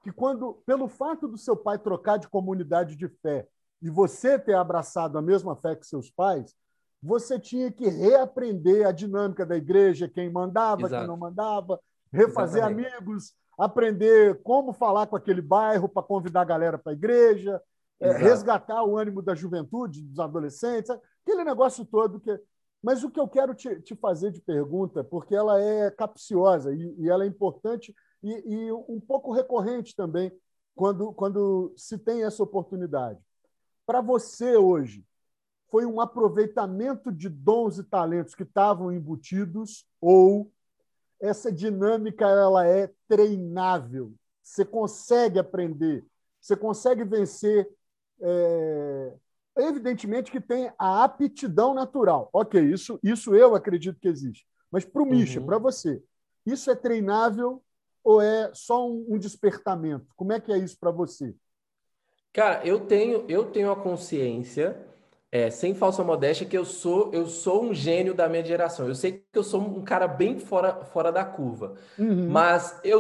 que quando, pelo fato do seu pai trocar de comunidade de fé e você ter abraçado a mesma fé que seus pais, você tinha que reaprender a dinâmica da igreja, quem mandava, Exato. quem não mandava, refazer Exatamente. amigos, aprender como falar com aquele bairro para convidar a galera para a igreja, é, resgatar o ânimo da juventude, dos adolescentes, aquele negócio todo que. Mas o que eu quero te, te fazer de pergunta, porque ela é capciosa e, e ela é importante e, e um pouco recorrente também quando, quando se tem essa oportunidade para você hoje foi um aproveitamento de dons e talentos que estavam embutidos ou essa dinâmica ela é treinável? Você consegue aprender, você consegue vencer. É... Evidentemente que tem a aptidão natural. Ok, isso, isso eu acredito que existe. Mas para o Misha, uhum. para você, isso é treinável ou é só um, um despertamento? Como é que é isso para você? Cara, eu tenho, eu tenho a consciência, é, sem falsa modéstia, que eu sou, eu sou um gênio da minha geração. Eu sei que eu sou um cara bem fora, fora da curva. Uhum. Mas eu,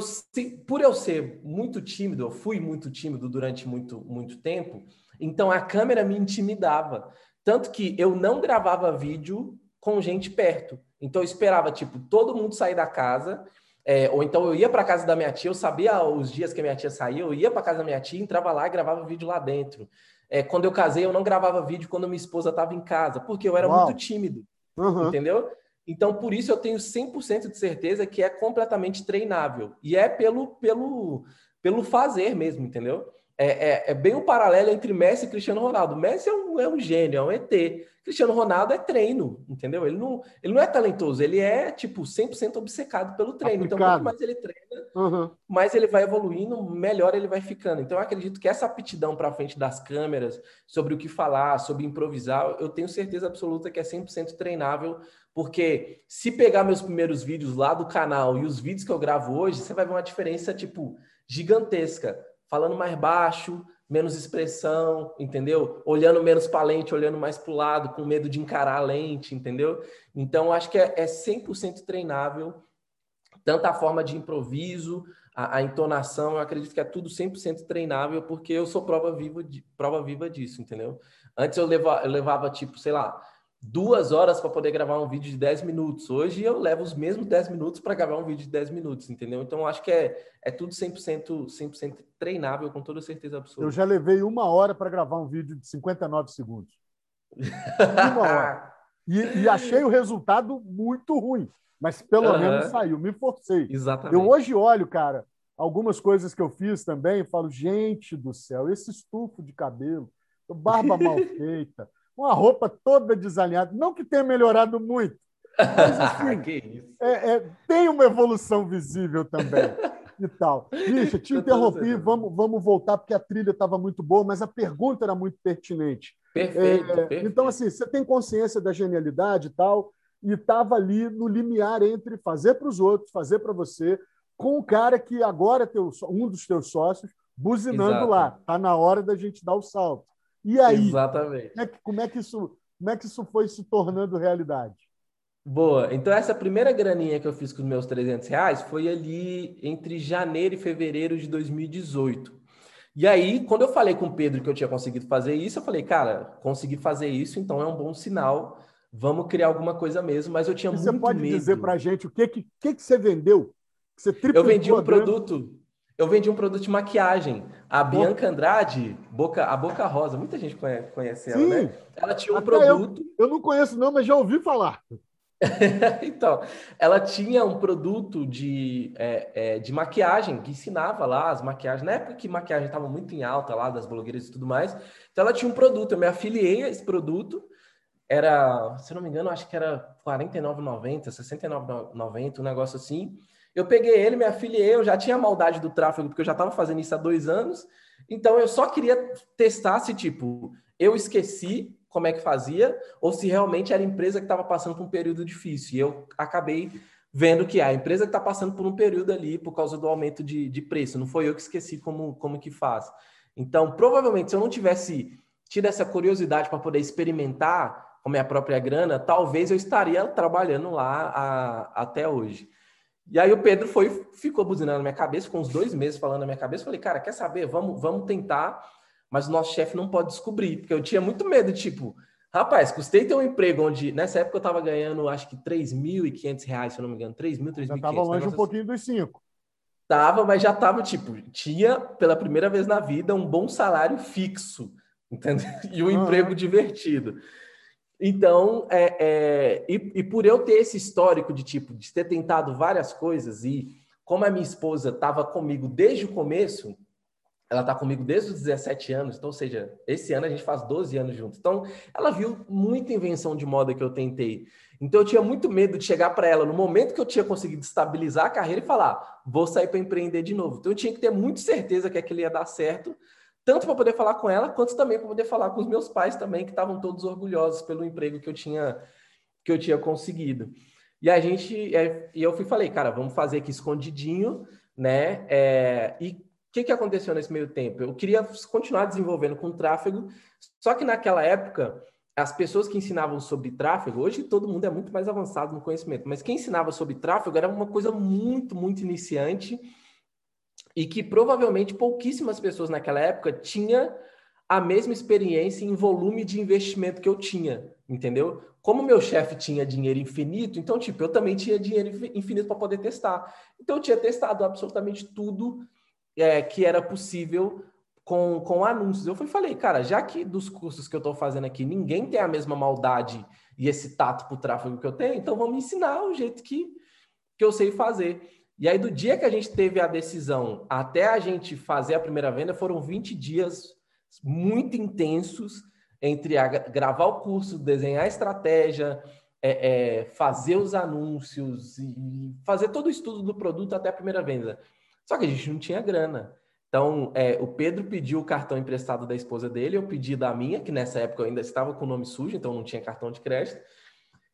por eu ser muito tímido, eu fui muito tímido durante muito, muito tempo, então a câmera me intimidava. Tanto que eu não gravava vídeo com gente perto. Então eu esperava, tipo, todo mundo sair da casa é, ou então eu ia para casa da minha tia, eu sabia os dias que a minha tia saía, eu ia para casa da minha tia, entrava lá e gravava vídeo lá dentro. É, quando eu casei, eu não gravava vídeo quando minha esposa estava em casa, porque eu era Uau. muito tímido, uhum. entendeu? Então, por isso eu tenho 100% de certeza que é completamente treinável. E é pelo, pelo, pelo fazer mesmo, entendeu? É, é, é, bem o um paralelo entre Messi e Cristiano Ronaldo. Messi é um, é um gênio, é um ET. Cristiano Ronaldo é treino, entendeu? Ele não, ele não é talentoso, ele é, tipo, 100% obcecado pelo treino. Aplicado. Então, quanto mais ele treina, uhum. mais ele vai evoluindo, melhor ele vai ficando. Então, eu acredito que essa aptidão para frente das câmeras, sobre o que falar, sobre improvisar, eu tenho certeza absoluta que é 100% treinável, porque se pegar meus primeiros vídeos lá do canal e os vídeos que eu gravo hoje, você vai ver uma diferença, tipo, gigantesca falando mais baixo, menos expressão, entendeu? Olhando menos para a lente, olhando mais para o lado, com medo de encarar a lente, entendeu? Então, acho que é, é 100% treinável, tanto a forma de improviso, a, a, entonação, eu acredito que é tudo 100% treinável, porque eu sou prova viva, de, prova viva disso, entendeu? Antes eu eu levava, tipo, sei lá, duas horas para poder gravar um vídeo de 10 minutos. Hoje eu levo os mesmos 10 minutos para gravar um vídeo de 10 minutos, entendeu? Então acho que é, é tudo 100%, 100% treinável, com toda certeza absoluta. Eu já levei uma hora para gravar um vídeo de 59 segundos. uma hora. E, e, achei o resultado muito ruim, mas pelo uhum. menos saiu, me forcei. Exatamente. Eu hoje olho, cara, algumas coisas que eu fiz também falo, gente do céu, esse estufo de cabelo, barba mal feita, uma roupa toda desalinhada. Não que tenha melhorado muito, mas assim, é, é, tem uma evolução visível também. e tal. Bicha, te interrompi, vamos, vamos voltar, porque a trilha estava muito boa, mas a pergunta era muito pertinente. Perfeito, é, perfeito. Então, assim, você tem consciência da genialidade e tal, e estava ali no limiar entre fazer para os outros, fazer para você, com o cara que agora é teu, um dos teus sócios, buzinando Exato. lá. Está na hora da gente dar o salto. E aí? Exatamente. Como é, que, como é que isso, como é que isso foi se tornando realidade? Boa. Então, essa primeira graninha que eu fiz com os meus 300 reais foi ali entre janeiro e fevereiro de 2018. E aí, quando eu falei com o Pedro que eu tinha conseguido fazer isso, eu falei, cara, consegui fazer isso, então é um bom sinal. Vamos criar alguma coisa mesmo, mas eu tinha e muito medo. Você pode medo. dizer para a gente o que, que, que, que você vendeu? Você eu vendi um produto eu vendi um produto de maquiagem. A Bianca Andrade, Boca, a Boca Rosa, muita gente conhece, conhece ela, né? Ela tinha um Até produto. Eu, eu, não conheço, não, mas já ouvi falar. então, ela tinha um produto de, é, é, de maquiagem que ensinava lá as maquiagens. Na época que maquiagem estava muito em alta lá, das blogueiras e tudo mais. Então, ela tinha um produto. Eu me afiliei a esse produto. Era, se não me engano, acho que era R$ 49,90, R$ 69,90, um negócio assim. Eu peguei ele, me afiliei, eu já tinha maldade do tráfego, porque eu já estava fazendo isso há dois anos. Então eu só queria testar se, tipo, eu esqueci como é que fazia, ou se realmente era a empresa que estava passando por um período difícil. E eu acabei vendo que a empresa que está passando por um período ali por causa do aumento de, de preço. Não foi eu que esqueci como, como que faz. Então, provavelmente, se eu não tivesse tido essa curiosidade para poder experimentar com a minha própria grana, talvez eu estaria trabalhando lá a, até hoje. E aí o Pedro foi, ficou buzinando na minha cabeça, com uns dois meses falando na minha cabeça. Falei, cara, quer saber? Vamos, vamos tentar, mas o nosso chefe não pode descobrir, porque eu tinha muito medo, tipo, rapaz, custei ter um emprego onde, nessa época eu estava ganhando, acho que 3.500 reais, se eu não me engano, 3.000, 3.500. Já estava longe um pouquinho dos cinco. Tava, mas já tava, tipo, tinha, pela primeira vez na vida, um bom salário fixo, entendeu? E um emprego divertido. Então, é, é e, e, por eu ter esse histórico de tipo, de ter tentado várias coisas, e como a minha esposa estava comigo desde o começo, ela está comigo desde os 17 anos, então, ou seja, esse ano a gente faz 12 anos juntos. Então, ela viu muita invenção de moda que eu tentei. Então, eu tinha muito medo de chegar para ela no momento que eu tinha conseguido estabilizar a carreira e falar, vou sair para empreender de novo. Então, eu tinha que ter muito certeza que aquilo ia dar certo tanto para poder falar com ela, quanto também para poder falar com os meus pais também, que estavam todos orgulhosos pelo emprego que eu tinha que eu tinha conseguido. E a gente, é, e eu fui falei, cara, vamos fazer aqui escondidinho, né? É, e o que, que aconteceu nesse meio tempo? Eu queria continuar desenvolvendo com tráfego, só que naquela época as pessoas que ensinavam sobre tráfego, hoje todo mundo é muito mais avançado no conhecimento, mas quem ensinava sobre tráfego era uma coisa muito, muito iniciante e que provavelmente pouquíssimas pessoas naquela época tinha a mesma experiência em volume de investimento que eu tinha, entendeu? Como meu chefe tinha dinheiro infinito, então, tipo, eu também tinha dinheiro infinito para poder testar. Então, eu tinha testado absolutamente tudo é, que era possível com, com anúncios. Eu fui, falei, cara, já que dos cursos que eu estou fazendo aqui, ninguém tem a mesma maldade e esse tato para o tráfego que eu tenho, então vamos ensinar o jeito que, que eu sei fazer. E aí, do dia que a gente teve a decisão até a gente fazer a primeira venda, foram 20 dias muito intensos entre a, gravar o curso, desenhar a estratégia, é, é, fazer os anúncios e fazer todo o estudo do produto até a primeira venda. Só que a gente não tinha grana. Então, é, o Pedro pediu o cartão emprestado da esposa dele, eu pedi da minha, que nessa época eu ainda estava com o nome sujo, então não tinha cartão de crédito.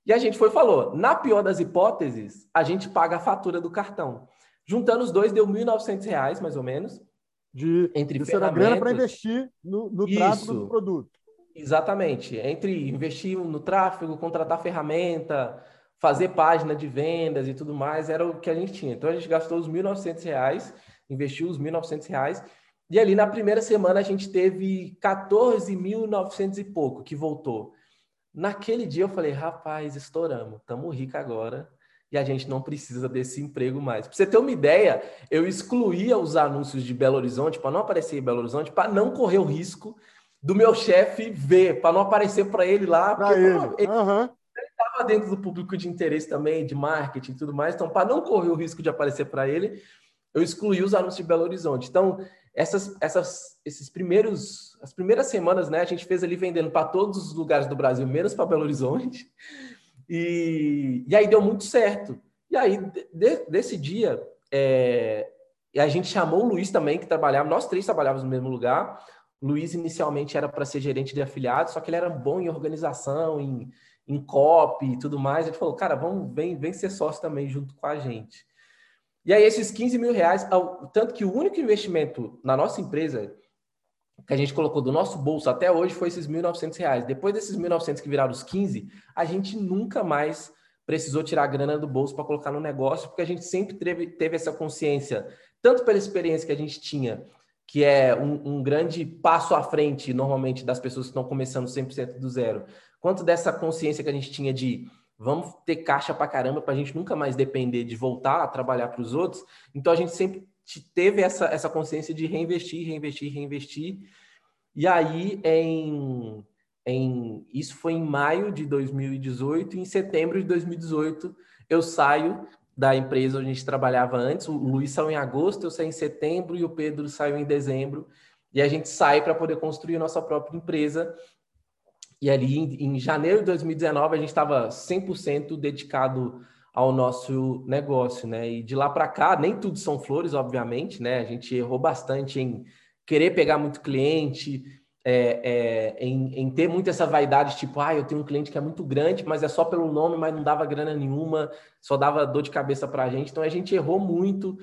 E a gente foi falou, na pior das hipóteses, a gente paga a fatura do cartão. Juntando os dois, deu R$ 1.900, mais ou menos. De, entre isso era grana para investir no, no tráfego do produto. Exatamente. Entre investir no tráfego, contratar ferramenta, fazer página de vendas e tudo mais, era o que a gente tinha. Então a gente gastou os R$ 1.900, investiu os R$ 1.900, e ali na primeira semana a gente teve 14.900 e pouco que voltou. Naquele dia eu falei, rapaz, estouramos, estamos ricos agora e a gente não precisa desse emprego mais. Para você ter uma ideia, eu excluía os anúncios de Belo Horizonte para não aparecer em Belo Horizonte, para não correr o risco do meu chefe ver, para não aparecer para ele lá. Para ele. ele uhum. estava dentro do público de interesse também, de marketing e tudo mais. Então, para não correr o risco de aparecer para ele, eu excluí os anúncios de Belo Horizonte. Então, essas, essas, esses primeiros, as primeiras semanas, né, a gente fez ali vendendo para todos os lugares do Brasil, menos para Belo Horizonte. E, e aí deu muito certo. E aí, de, desse dia, é, a gente chamou o Luiz também, que trabalhava, nós três trabalhávamos no mesmo lugar. O Luiz inicialmente era para ser gerente de afiliados, só que ele era bom em organização, em, em copy e tudo mais. Ele falou, cara, vamos, vem, vem ser sócio também junto com a gente. E aí, esses 15 mil reais, tanto que o único investimento na nossa empresa que a gente colocou do nosso bolso até hoje foi esses 1.900 reais. Depois desses 1.900 que viraram os 15, a gente nunca mais precisou tirar a grana do bolso para colocar no negócio, porque a gente sempre teve, teve essa consciência, tanto pela experiência que a gente tinha, que é um, um grande passo à frente, normalmente, das pessoas que estão começando 100% do zero, quanto dessa consciência que a gente tinha de vamos ter caixa para caramba para a gente nunca mais depender de voltar a trabalhar para os outros. Então a gente sempre teve essa, essa consciência de reinvestir, reinvestir, reinvestir. E aí, em, em, isso foi em maio de 2018, e em setembro de 2018, eu saio da empresa onde a gente trabalhava antes. O Luiz saiu em agosto, eu saí em setembro e o Pedro saiu em dezembro. E a gente sai para poder construir nossa própria empresa. E ali, em, em janeiro de 2019, a gente estava 100% dedicado ao nosso negócio, né? E de lá para cá, nem tudo são flores, obviamente, né? A gente errou bastante em querer pegar muito cliente, é, é, em, em, ter muito essa vaidade, tipo, ah, eu tenho um cliente que é muito grande, mas é só pelo nome, mas não dava grana nenhuma, só dava dor de cabeça para a gente. Então a gente errou muito,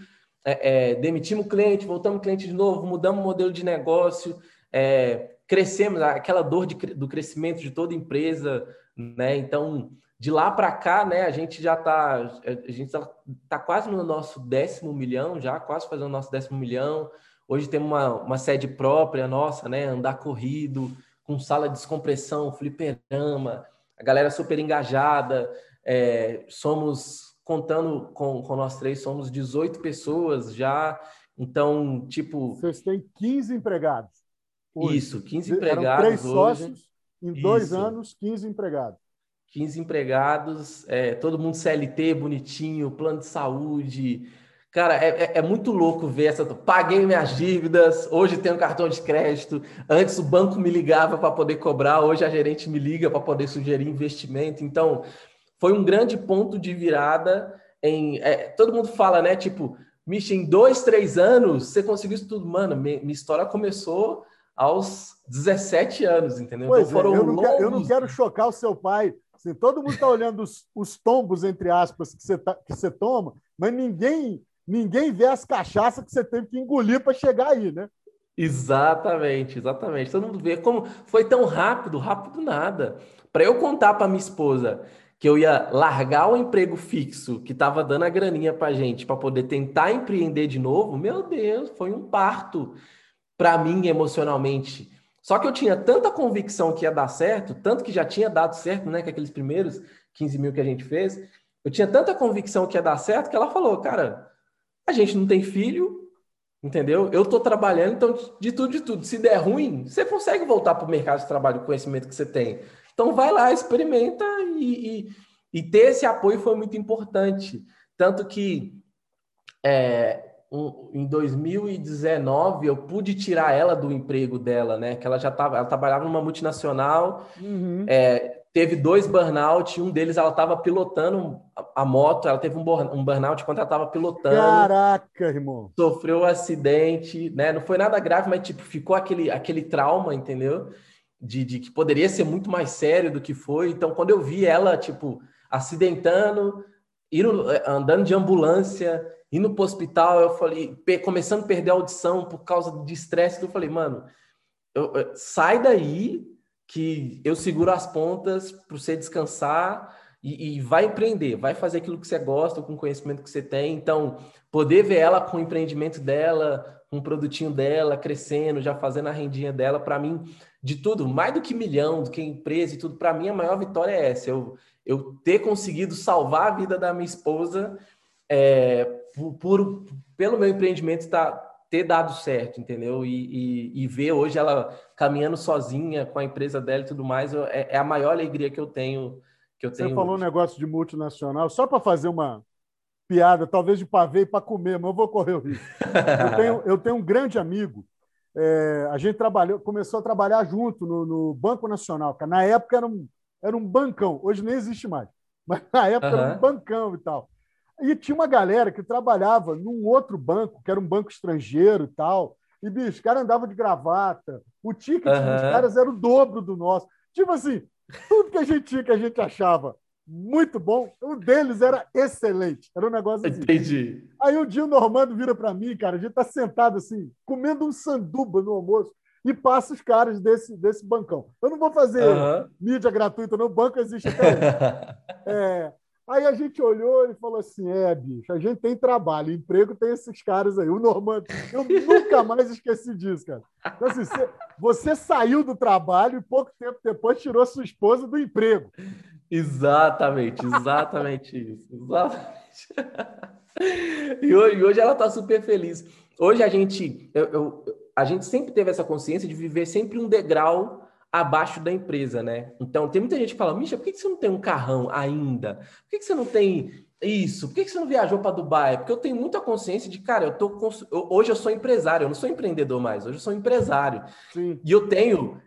é, é, demitimos o cliente, voltamos cliente de novo, mudamos o modelo de negócio, é, crescemos, aquela dor de, do crescimento de toda empresa, né? Então de lá para cá, né, a gente já está, a gente está tá quase no nosso décimo milhão, já quase fazendo o nosso décimo milhão. Hoje temos uma, uma sede própria nossa, né, andar corrido, com sala de descompressão, fliperama, a galera super engajada. É, somos, contando com, com nós três, somos 18 pessoas já. Então, tipo. Vocês têm 15 empregados. Hoje. Isso, 15 empregados. Eram três hoje. sócios, em dois Isso. anos, 15 empregados. 15 empregados, é, todo mundo CLT, bonitinho, plano de saúde. Cara, é, é, é, muito louco ver essa. Paguei minhas dívidas, hoje tenho cartão de crédito. Antes o banco me ligava para poder cobrar, hoje a gerente me liga para poder sugerir investimento. Então, foi um grande ponto de virada. Em, é, todo mundo fala, né? Tipo, Misha, em dois, três anos, você conseguiu isso tudo. Mano, minha, minha história começou aos 17 anos, entendeu? Pois então, é, eu, não quero, eu não quero chocar o seu pai Assim, todo mundo está olhando os, os, tombos, entre aspas, que você, tá, que você toma, mas ninguém, ninguém vê as cachaças que você teve que engolir para chegar aí, né? Exatamente, exatamente. Todo mundo vê como foi tão rápido, rápido nada. Para eu contar para minha esposa que eu ia largar o emprego fixo que estava dando a graninha para gente para poder tentar empreender de novo, meu Deus, foi um parto para mim emocionalmente. Só que eu tinha tanta convicção que ia dar certo, tanto que já tinha dado certo, né? Que aqueles primeiros 15 mil que a gente fez, eu tinha tanta convicção que ia dar certo que ela falou, cara, a gente não tem filho, entendeu? Eu tô trabalhando, então de tudo, de tudo. Se der ruim, você consegue voltar para o mercado de trabalho com o conhecimento que você tem. Então vai lá, experimenta e, e, e ter esse apoio foi muito importante. Tanto que é, um, em 2019 eu pude tirar ela do emprego dela, né? Que ela já estava, ela trabalhava numa multinacional, uhum. é, teve dois burnout, um deles ela estava pilotando a, moto, ela teve um, um burnout quando ela estava pilotando. Caraca, irmão! Sofreu um acidente, né? Não foi nada grave, mas tipo ficou aquele aquele trauma, entendeu? De, de que poderia ser muito mais sério do que foi. Então, quando eu vi ela tipo acidentando, indo, andando de ambulância indo para o hospital, eu falei, começando a perder a audição por causa de estresse, eu falei, mano, eu, eu, sai daí que eu seguro as pontas para você descansar e, e, vai empreender, vai fazer aquilo que você gosta, com o conhecimento que você tem. Então, poder ver ela com o empreendimento dela, com um produtinho dela, crescendo, já fazendo a rendinha dela. Para mim, de tudo, mais do que milhão, do que empresa e tudo, para mim a maior vitória é essa. Eu, eu ter conseguido salvar a vida da minha esposa é, por, por, pelo meu empreendimento tá, ter dado certo, entendeu? E, e, e, ver hoje ela caminhando sozinha com a empresa dela e tudo mais, eu, é, é, a maior alegria que eu tenho. Que eu Você tenho falou hoje. um negócio de multinacional, só para fazer uma piada, talvez de pavê para comer, mas eu vou correr o risco. eu, tenho, eu tenho um grande amigo, é, a gente trabalhou, começou a trabalhar junto no, no Banco Nacional, que na época era um, era um bancão, hoje nem existe mais, mas na época uhum. era um bancão e tal. E tinha uma galera que trabalhava num outro banco, que era um banco estrangeiro e tal. E, bicho, os caras andavam de gravata. O ticket uhum. dos caras era o dobro do nosso. Tipo assim, tudo que a gente tinha, que a gente achava muito bom, o deles era excelente. Era um negócio assim. Entendi. Aí um dia o Normando vira para mim, cara, a gente tá sentado assim, comendo um sanduba no almoço e passa os caras desse, desse bancão. Eu não vou fazer uhum. mídia gratuita, não, o banco existe até hoje. é, Aí a gente olhou e falou assim: é, bicho, a gente tem trabalho, emprego tem esses caras aí. O Normando, eu nunca mais esqueci disso, cara. Então, assim, você, você, saiu do trabalho e pouco tempo depois tirou sua esposa do emprego. Exatamente, exatamente isso. Exatamente. E hoje, hoje ela está super feliz. Hoje a gente, eu, eu, a gente sempre teve essa consciência de viver sempre um degrau abaixo da empresa, né? Então, tem muita gente que fala, Misha, por que você não tem um carrão ainda? Por que você não tem isso? Por que você não viajou para Dubai? Porque eu tenho muita consciência de, cara, eu tô cons... hoje eu sou empresário, eu não sou empreendedor mais, hoje eu sou empresário. Sim. E eu tenho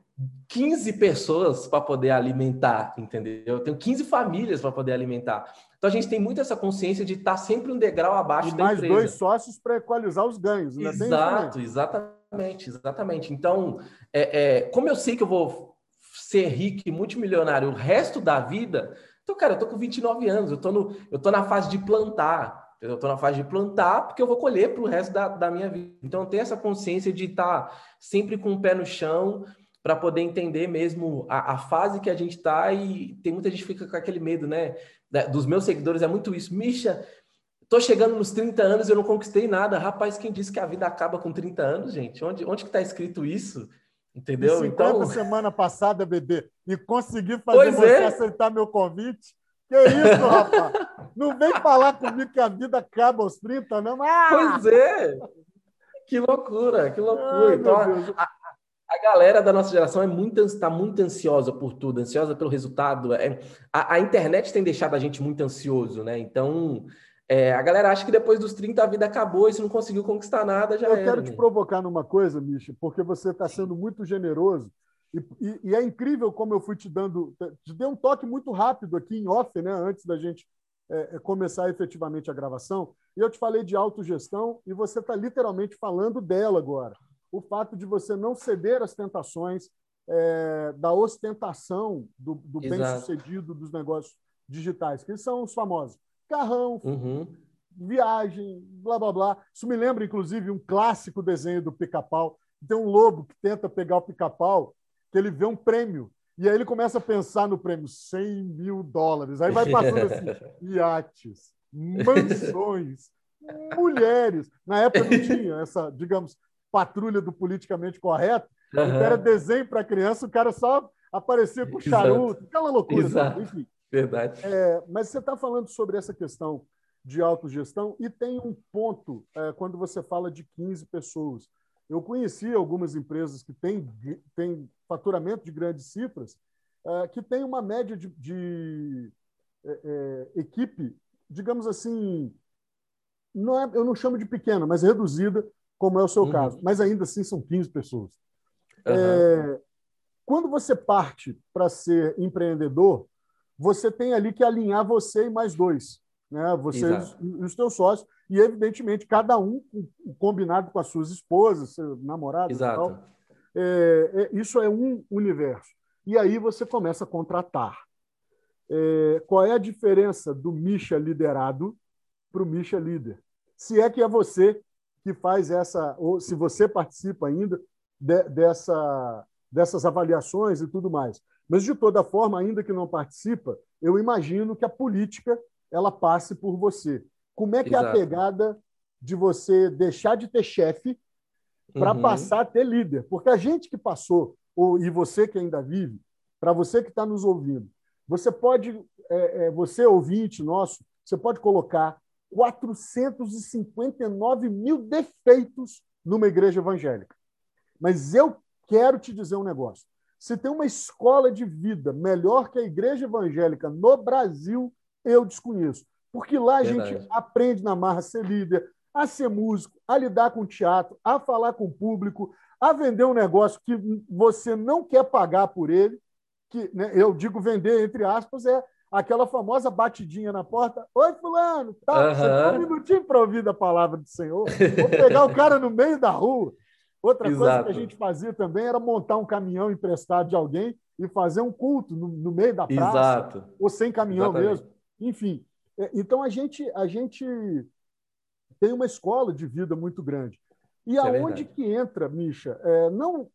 15 pessoas para poder alimentar, entendeu? Eu tenho 15 famílias para poder alimentar. Então a gente tem muito essa consciência de estar tá sempre um degrau abaixo e da mais dois sócios para equalizar os ganhos. Exato, exatamente, exatamente. Então, é, é, como eu sei que eu vou ser rico e multimilionário o resto da vida, então, cara, eu tô com 29 anos, eu tô, no, eu tô na fase de plantar. Eu estou na fase de plantar porque eu vou colher para o resto da, da minha vida. Então, tenho essa consciência de estar tá sempre com o pé no chão, para poder entender mesmo a, a, fase que a gente está e tem muita gente que fica com aquele medo, né? Dos meus seguidores é muito isso. Misha, tô chegando nos 30 anos e eu não conquistei nada. Rapaz, quem disse que a vida acaba com 30 anos, gente? Onde, onde que tá escrito isso? Entendeu? 50 então... semana passada, bebê, e consegui fazer pois você é. aceitar meu convite. Que isso, rapaz? Não vem falar comigo que a vida acaba aos 30, não. Ah! Pois é! Que loucura, que loucura. Ai, então, a, a galera da nossa geração é muito está muito ansiosa por tudo, ansiosa pelo resultado. É, a, a, internet tem deixado a gente muito ansioso, né? Então, é, a galera acha que depois dos 30 a vida acabou e se não conseguiu conquistar nada, já Eu era, quero te provocar numa coisa, Misha, porque você está sendo muito generoso e, e, e, é incrível como eu fui te dando... Te dei um toque muito rápido aqui em off, né? Antes da gente é, é começar efetivamente a gravação. E eu te falei de autogestão e você está literalmente falando dela agora o fato de você não ceder às tentações é, da ostentação do, do bem-sucedido dos negócios digitais, que são os famosos carrão, uhum. viagem, blá, blá, blá. Isso me lembra, inclusive, um clássico desenho do pica-pau. Tem um lobo que tenta pegar o pica-pau, que ele vê um prêmio, e aí ele começa a pensar no prêmio, 100 mil dólares. Aí vai passando assim, iates, mansões, mulheres. Na época não tinha essa, digamos, patrulha do politicamente correto. Uhum. era desenho para criança, o cara só aparecia com charuto, aquela loucura. Exato. Enfim. Verdade. É, mas você está falando sobre essa questão de autogestão e tem um ponto é, quando você fala de 15 pessoas. Eu conheci algumas empresas que têm, têm faturamento de grandes cifras, é, que têm uma média de, de é, é, equipe, digamos assim, não é, eu não chamo de pequena, mas reduzida, como é o seu uhum. caso, mas ainda assim são 15 pessoas. Uhum. Quando você parte para ser empreendedor, você tem ali que alinhar você e mais dois, né? Você e os seus sócios, e evidentemente cada um combinado com as suas esposas, seu namorado, Exato. É, é, isso é um universo. E aí você começa a contratar. É, qual é a diferença do Misha liderado para o Misha líder? Se é que é você que faz essa, ou se você participa ainda de, dessa, dessas avaliações e tudo mais. Mas, de toda forma, ainda que não participa, eu imagino que a política ela passe por você. Como é que Exato. é a pegada de você deixar de ter chefe para uhum. passar a ter líder. Porque a gente que passou, ou, e você que ainda vive, para você que está nos ouvindo, você pode, é, é, você ouvinte nosso, você pode colocar 459 mil defeitos numa igreja evangélica. Mas eu quero te dizer um negócio. Se tem uma escola de vida melhor que a igreja evangélica no Brasil, eu desconheço. Porque lá a Verdade. gente aprende na marra a ser líder, a ser músico, a lidar com teatro, a falar com o público, a vender um negócio que você não quer pagar por ele, que né, eu digo vender entre aspas, é aquela famosa batidinha na porta. Oi, fulano, tá, uhum. você tem um minutinho para ouvir a palavra do Senhor? Vou pegar o cara no meio da rua. Outra Exato. coisa que a gente fazia também era montar um caminhão emprestado de alguém e fazer um culto no, no meio da praça, Exato. ou sem caminhão Exatamente. mesmo. Enfim, é, então a gente, a gente tem uma escola de vida muito grande. E Isso é aonde é que entra, Misha? É, não,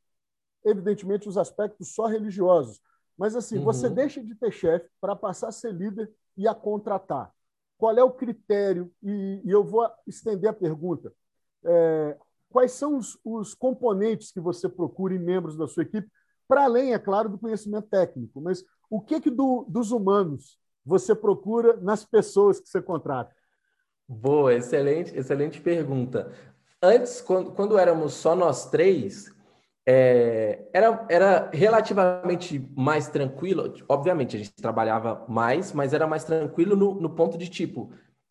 evidentemente, os aspectos só religiosos, mas assim, uhum. você deixa de ter chefe para passar a ser líder e a contratar. Qual é o critério? E, e eu vou estender a pergunta. É, quais são os, os componentes que você procura em membros da sua equipe, para além, é claro, do conhecimento técnico, mas o que, que do, dos humanos você procura nas pessoas que você contrata? Boa, excelente, excelente pergunta. Antes, quando, quando éramos só nós três, é, era, era relativamente mais tranquilo. Obviamente, a gente trabalhava mais, mas era mais tranquilo no, no ponto de tipo,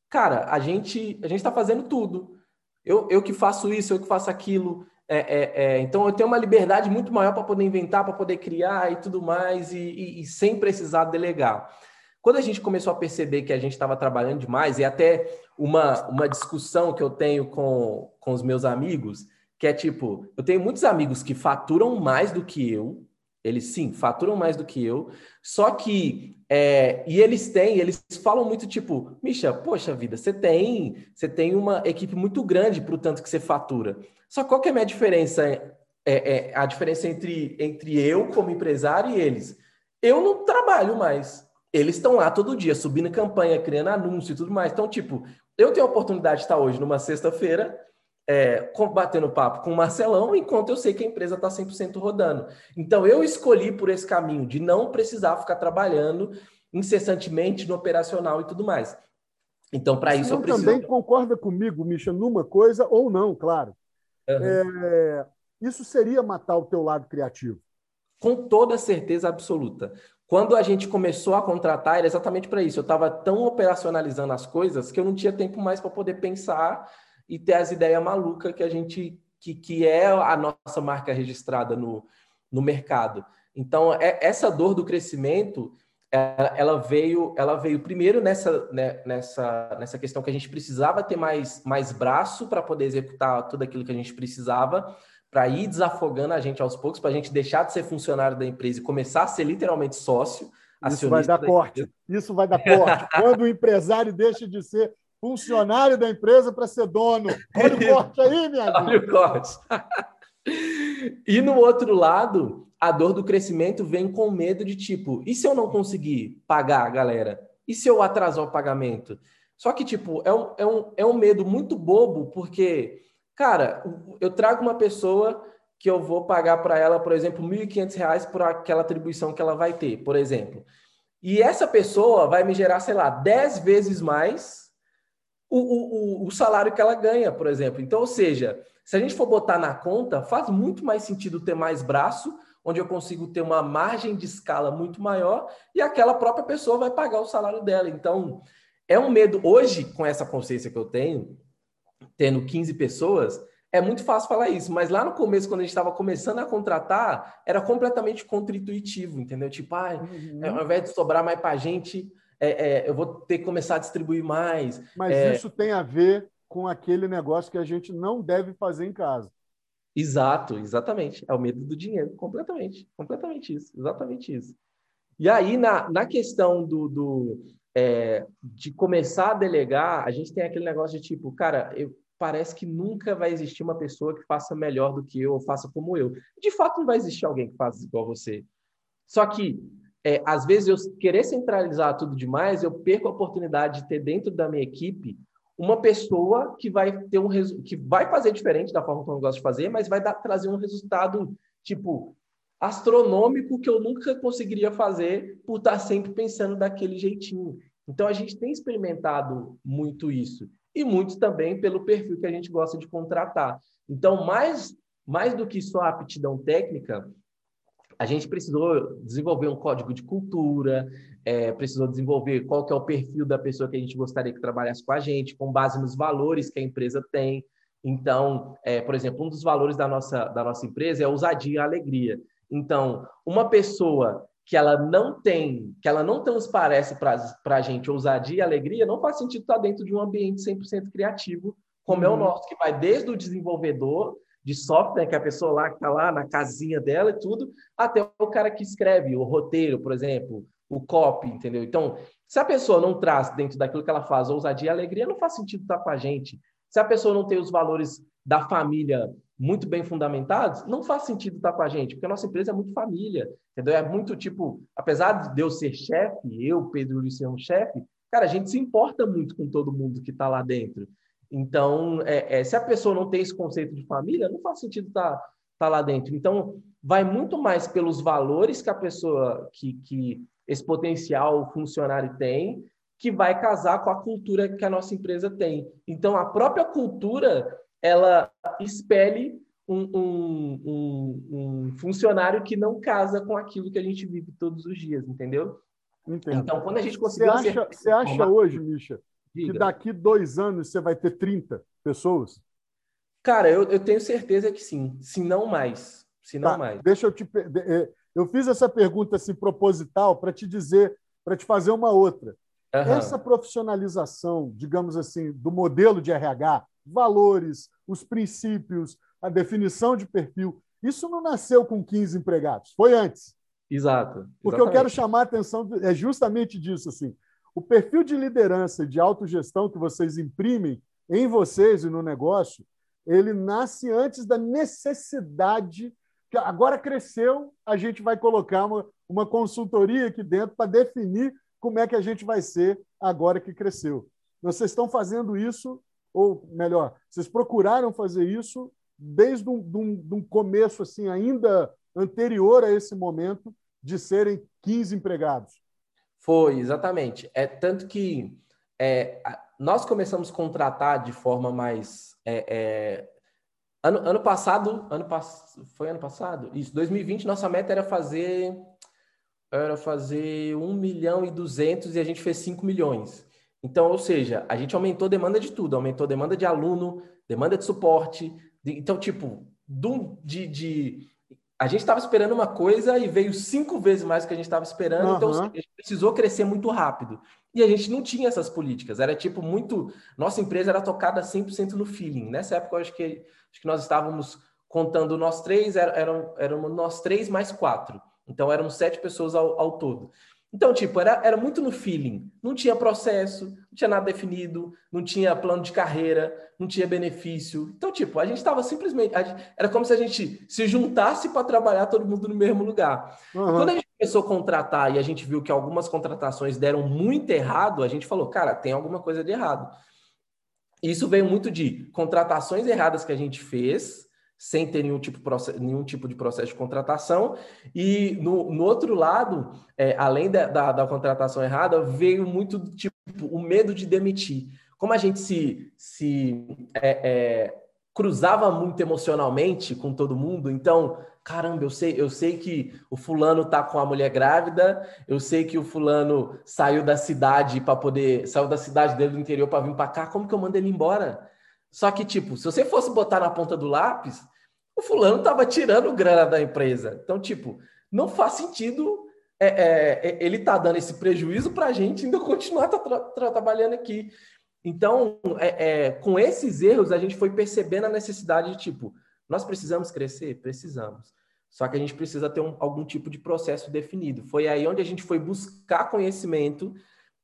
cara, a gente a gente está fazendo tudo. Eu, eu que faço isso, eu que faço aquilo. É, é, é, então eu tenho uma liberdade muito maior para poder inventar, para poder criar e tudo mais, e, e, e, sem precisar delegar. Quando a gente começou a perceber que a gente estava trabalhando demais, e até uma, uma discussão que eu tenho com, com os meus amigos, que é tipo, eu tenho muitos amigos que faturam mais do que eu, eles sim, faturam mais do que eu, só que é, e eles têm, eles falam muito tipo, Misha, poxa vida, você tem, você tem uma equipe muito grande para o tanto que você fatura. Só qual que é a minha diferença? É, é, a diferença entre, entre eu como empresário e eles. Eu não trabalho mais. Eles estão lá todo dia, subindo campanha, criando anúncio e tudo mais. Então, tipo, eu tenho a oportunidade de estar hoje numa sexta-feira é, batendo papo com o Marcelão, enquanto eu sei que a empresa está 100% rodando. Então, eu escolhi por esse caminho de não precisar ficar trabalhando incessantemente no operacional e tudo mais. Então, para isso, eu preciso. também concorda comigo, Misha, numa coisa ou não, claro. Uhum. É, isso seria matar o teu lado criativo. Com toda certeza absoluta. Quando a gente começou a contratar, era exatamente para isso. Eu estava tão operacionalizando as coisas que eu não tinha tempo mais para poder pensar e ter as ideias malucas que a gente que, que é a nossa marca registrada no, no mercado. Então, é, essa dor do crescimento, ela, ela, veio ela veio primeiro nessa, né, nessa, nessa questão que a gente precisava ter mais, mais braço para poder executar tudo aquilo que a gente precisava, para ir desafogando a gente aos poucos, para a gente deixar de ser funcionário da empresa e começar a ser literalmente sócio. Isso vai dar corte. Isso vai dar corte. Quando o empresário deixa de ser funcionário da empresa para ser dono. Olha o corte aí, minha amiga. Olha o corte. e no outro lado, a dor do crescimento vem com medo de tipo, e se eu não conseguir pagar, galera? E se eu atrasar o pagamento? Só que, tipo, é um, é um, é um medo muito bobo, porque, cara, eu trago uma pessoa que eu vou pagar para ela, por exemplo, R$ 1.500 por aquela atribuição que ela vai ter, por exemplo. E essa pessoa vai me gerar, sei lá, 10 vezes mais o, o, o salário que ela ganha, por exemplo. Então, ou seja, se a gente for botar na conta, faz muito mais sentido ter mais braço, onde eu consigo ter uma margem de escala muito maior e aquela própria pessoa vai pagar o salário dela. Então, é um medo. Hoje, com essa consciência que eu tenho, tendo 15 pessoas, é muito fácil falar isso, mas lá no começo, quando a gente estava começando a contratar, era completamente contra-intuitivo, entendeu? Tipo, ah, uhum. ao invés de sobrar mais para a gente, é, é, eu vou ter que começar a distribuir mais. Mas é... isso tem a ver com aquele negócio que a gente não deve fazer em casa. Exato, exatamente. É o medo do dinheiro, completamente, completamente isso, exatamente isso. E aí, na, na questão do, do é, de começar a delegar, a gente tem aquele negócio de tipo, cara, eu, parece que nunca vai existir uma pessoa que faça melhor do que eu ou faça como eu. De fato, não vai existir alguém que faça igual você. Só que é, às vezes eu querer centralizar tudo demais, eu perco a oportunidade de ter dentro da minha equipe uma pessoa que vai ter um que vai fazer diferente da forma como eu gosto de fazer, mas vai dar, trazer um resultado tipo astronômico que eu nunca conseguiria fazer por estar sempre pensando daquele jeitinho. Então a gente tem experimentado muito isso e muito também pelo perfil que a gente gosta de contratar. Então mais mais do que só a aptidão técnica, a gente precisou desenvolver um código de cultura, é, precisou desenvolver qual que é o perfil da pessoa que a gente gostaria que trabalhasse com a gente, com base nos valores que a empresa tem. Então, é, por exemplo, um dos valores da nossa, da nossa empresa é a ousadia e a alegria. Então, uma pessoa que ela não tem, que ela não transparece para a gente ousadia e alegria, não faz sentido estar dentro de um ambiente 100% criativo, como uhum. é o uhum. nosso, que vai desde o desenvolvedor de software, que é a pessoa lá que está lá na casinha dela e tudo, até o cara que escreve o roteiro, por exemplo, o copy, entendeu? Então, se a pessoa não traz dentro daquilo que ela faz ousadia e alegria, não faz sentido estar com a gente. Se a pessoa não tem os valores da família muito bem fundamentados, não faz sentido estar com a gente, porque a nossa empresa é muito família, entendeu? É muito tipo, apesar de eu ser chefe, eu, Pedro Luciano, chefe, cara, a gente se importa muito com todo mundo que está lá dentro. Então, é, é, se a pessoa não tem esse conceito de família, não faz sentido estar tá, tá lá dentro. Então, vai muito mais pelos valores que a pessoa, que, que esse potencial funcionário tem, que vai casar com a cultura que a nossa empresa tem. Então, a própria cultura, ela expele um, um, um, um funcionário que não casa com aquilo que a gente vive todos os dias, entendeu? Entendo. Então, quando a gente conseguir... Você acha, você acha hoje, Misha, Diga. que daqui dois anos você vai ter 30 pessoas? Cara, eu, eu tenho certeza que sim, se não mais. Se não tá, mais. Deixa eu te. É, eu fiz essa pergunta assim, proposital para te dizer, para te fazer uma outra. Uhum. Essa profissionalização, digamos assim, do modelo de RH, valores, os princípios, a definição de perfil, isso não nasceu com 15 empregados, foi antes. Exato. Porque eu quero chamar a atenção é justamente disso assim. O perfil de liderança e de autogestão que vocês imprimem em vocês e no negócio, ele nasce antes da necessidade que agora cresceu, a gente vai colocar uma, uma consultoria aqui dentro para definir como é que a gente vai ser agora que cresceu. Vocês estão fazendo isso, ou melhor, vocês procuraram fazer isso desde um, um, um começo assim ainda anterior a esse momento de serem 15 empregados. Foi, exatamente. É tanto que é, nós começamos a contratar de forma mais é, é, Ano, ano passado, ano foi ano passado? Isso, 2020, nossa meta era fazer era fazer 1 milhão e 200 e a gente fez 5 milhões. Então, ou seja, a gente aumentou a demanda de tudo, aumentou a demanda de aluno, demanda de suporte. De... então, tipo, de, de, a gente estava esperando uma coisa e veio cinco vezes mais do que a gente estava esperando, uhum. então a gente precisou crescer muito rápido. E a gente não tinha essas políticas, era tipo muito. Nossa empresa era tocada 100% no feeling. Nessa época, eu acho que acho que nós estávamos contando nós três, eram, eram nós três mais quatro. Então eram sete pessoas ao, ao todo. Então, tipo, era, era muito no feeling. Não tinha processo, não tinha nada definido, não tinha plano de carreira, não tinha benefício. Então, tipo, a gente estava simplesmente. Gente, era como se a gente se juntasse para trabalhar todo mundo no mesmo lugar. Uhum. Quando a gente começou a contratar e a gente viu que algumas contratações deram muito errado, a gente falou, cara, tem alguma coisa de errado. Isso veio muito de contratações erradas que a gente fez, sem ter nenhum tipo, nenhum tipo de processo de contratação. E no, no outro lado, é, além da, da, da, contratação errada, veio muito tipo o medo de demitir. Como a gente se, se é, é, cruzava muito emocionalmente com todo mundo, então caramba, eu sei, eu sei que o fulano tá com a mulher grávida, eu sei que o fulano saiu da cidade para poder, saiu da cidade dele do interior para vir para cá, como que eu mando ele embora? Só que tipo, se você fosse botar na ponta do lápis, o fulano tava tirando grana da empresa. Então, tipo, não faz sentido é, é, é ele tá dando esse prejuízo para a gente ainda continuar tá tra tra trabalhando aqui. Então, é, é, com esses erros, a gente foi percebendo a necessidade de, tipo, nós precisamos crescer? Precisamos. Só que a gente precisa ter um, algum tipo de processo definido. Foi aí onde a gente foi buscar conhecimento,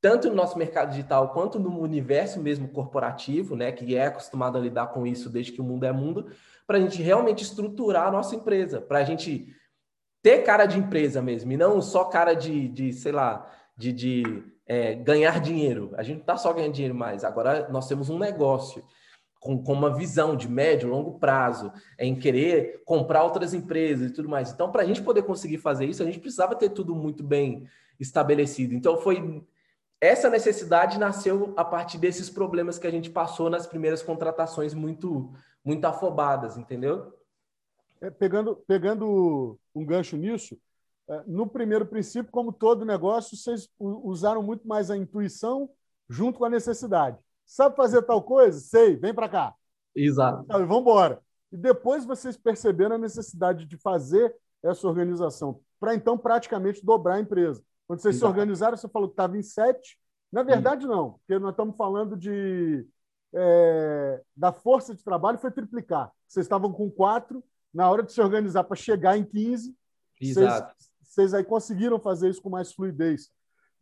tanto no nosso mercado digital quanto no universo mesmo corporativo, né, que é acostumado a lidar com isso desde que o mundo é mundo, para a gente realmente estruturar a nossa empresa, para a gente ter cara de empresa mesmo, e não só cara de, de sei lá, de, de é, ganhar dinheiro. A gente não está só ganhando dinheiro mais, agora nós temos um negócio com, com uma visão de médio e longo prazo, em querer comprar outras empresas e tudo mais. Então, para a gente poder conseguir fazer isso, a gente precisava ter tudo muito bem estabelecido. Então, foi essa necessidade nasceu a partir desses problemas que a gente passou nas primeiras contratações muito muito afobadas, entendeu? É, pegando, pegando um gancho nisso, é, no primeiro princípio, como todo negócio, vocês usaram muito mais a intuição junto com a necessidade. Sabe fazer tal coisa? Sei, vem para cá. Exato. Então, vamos embora. E depois vocês perceberam a necessidade de fazer essa organização, para então praticamente dobrar a empresa. Quando vocês Exato. se organizaram, você falou que estava em sete. Na verdade, não, porque nós estamos falando de é, da força de trabalho foi triplicar. Vocês estavam com quatro, na hora de se organizar para chegar em 15, Exato. Vocês, vocês aí conseguiram fazer isso com mais fluidez.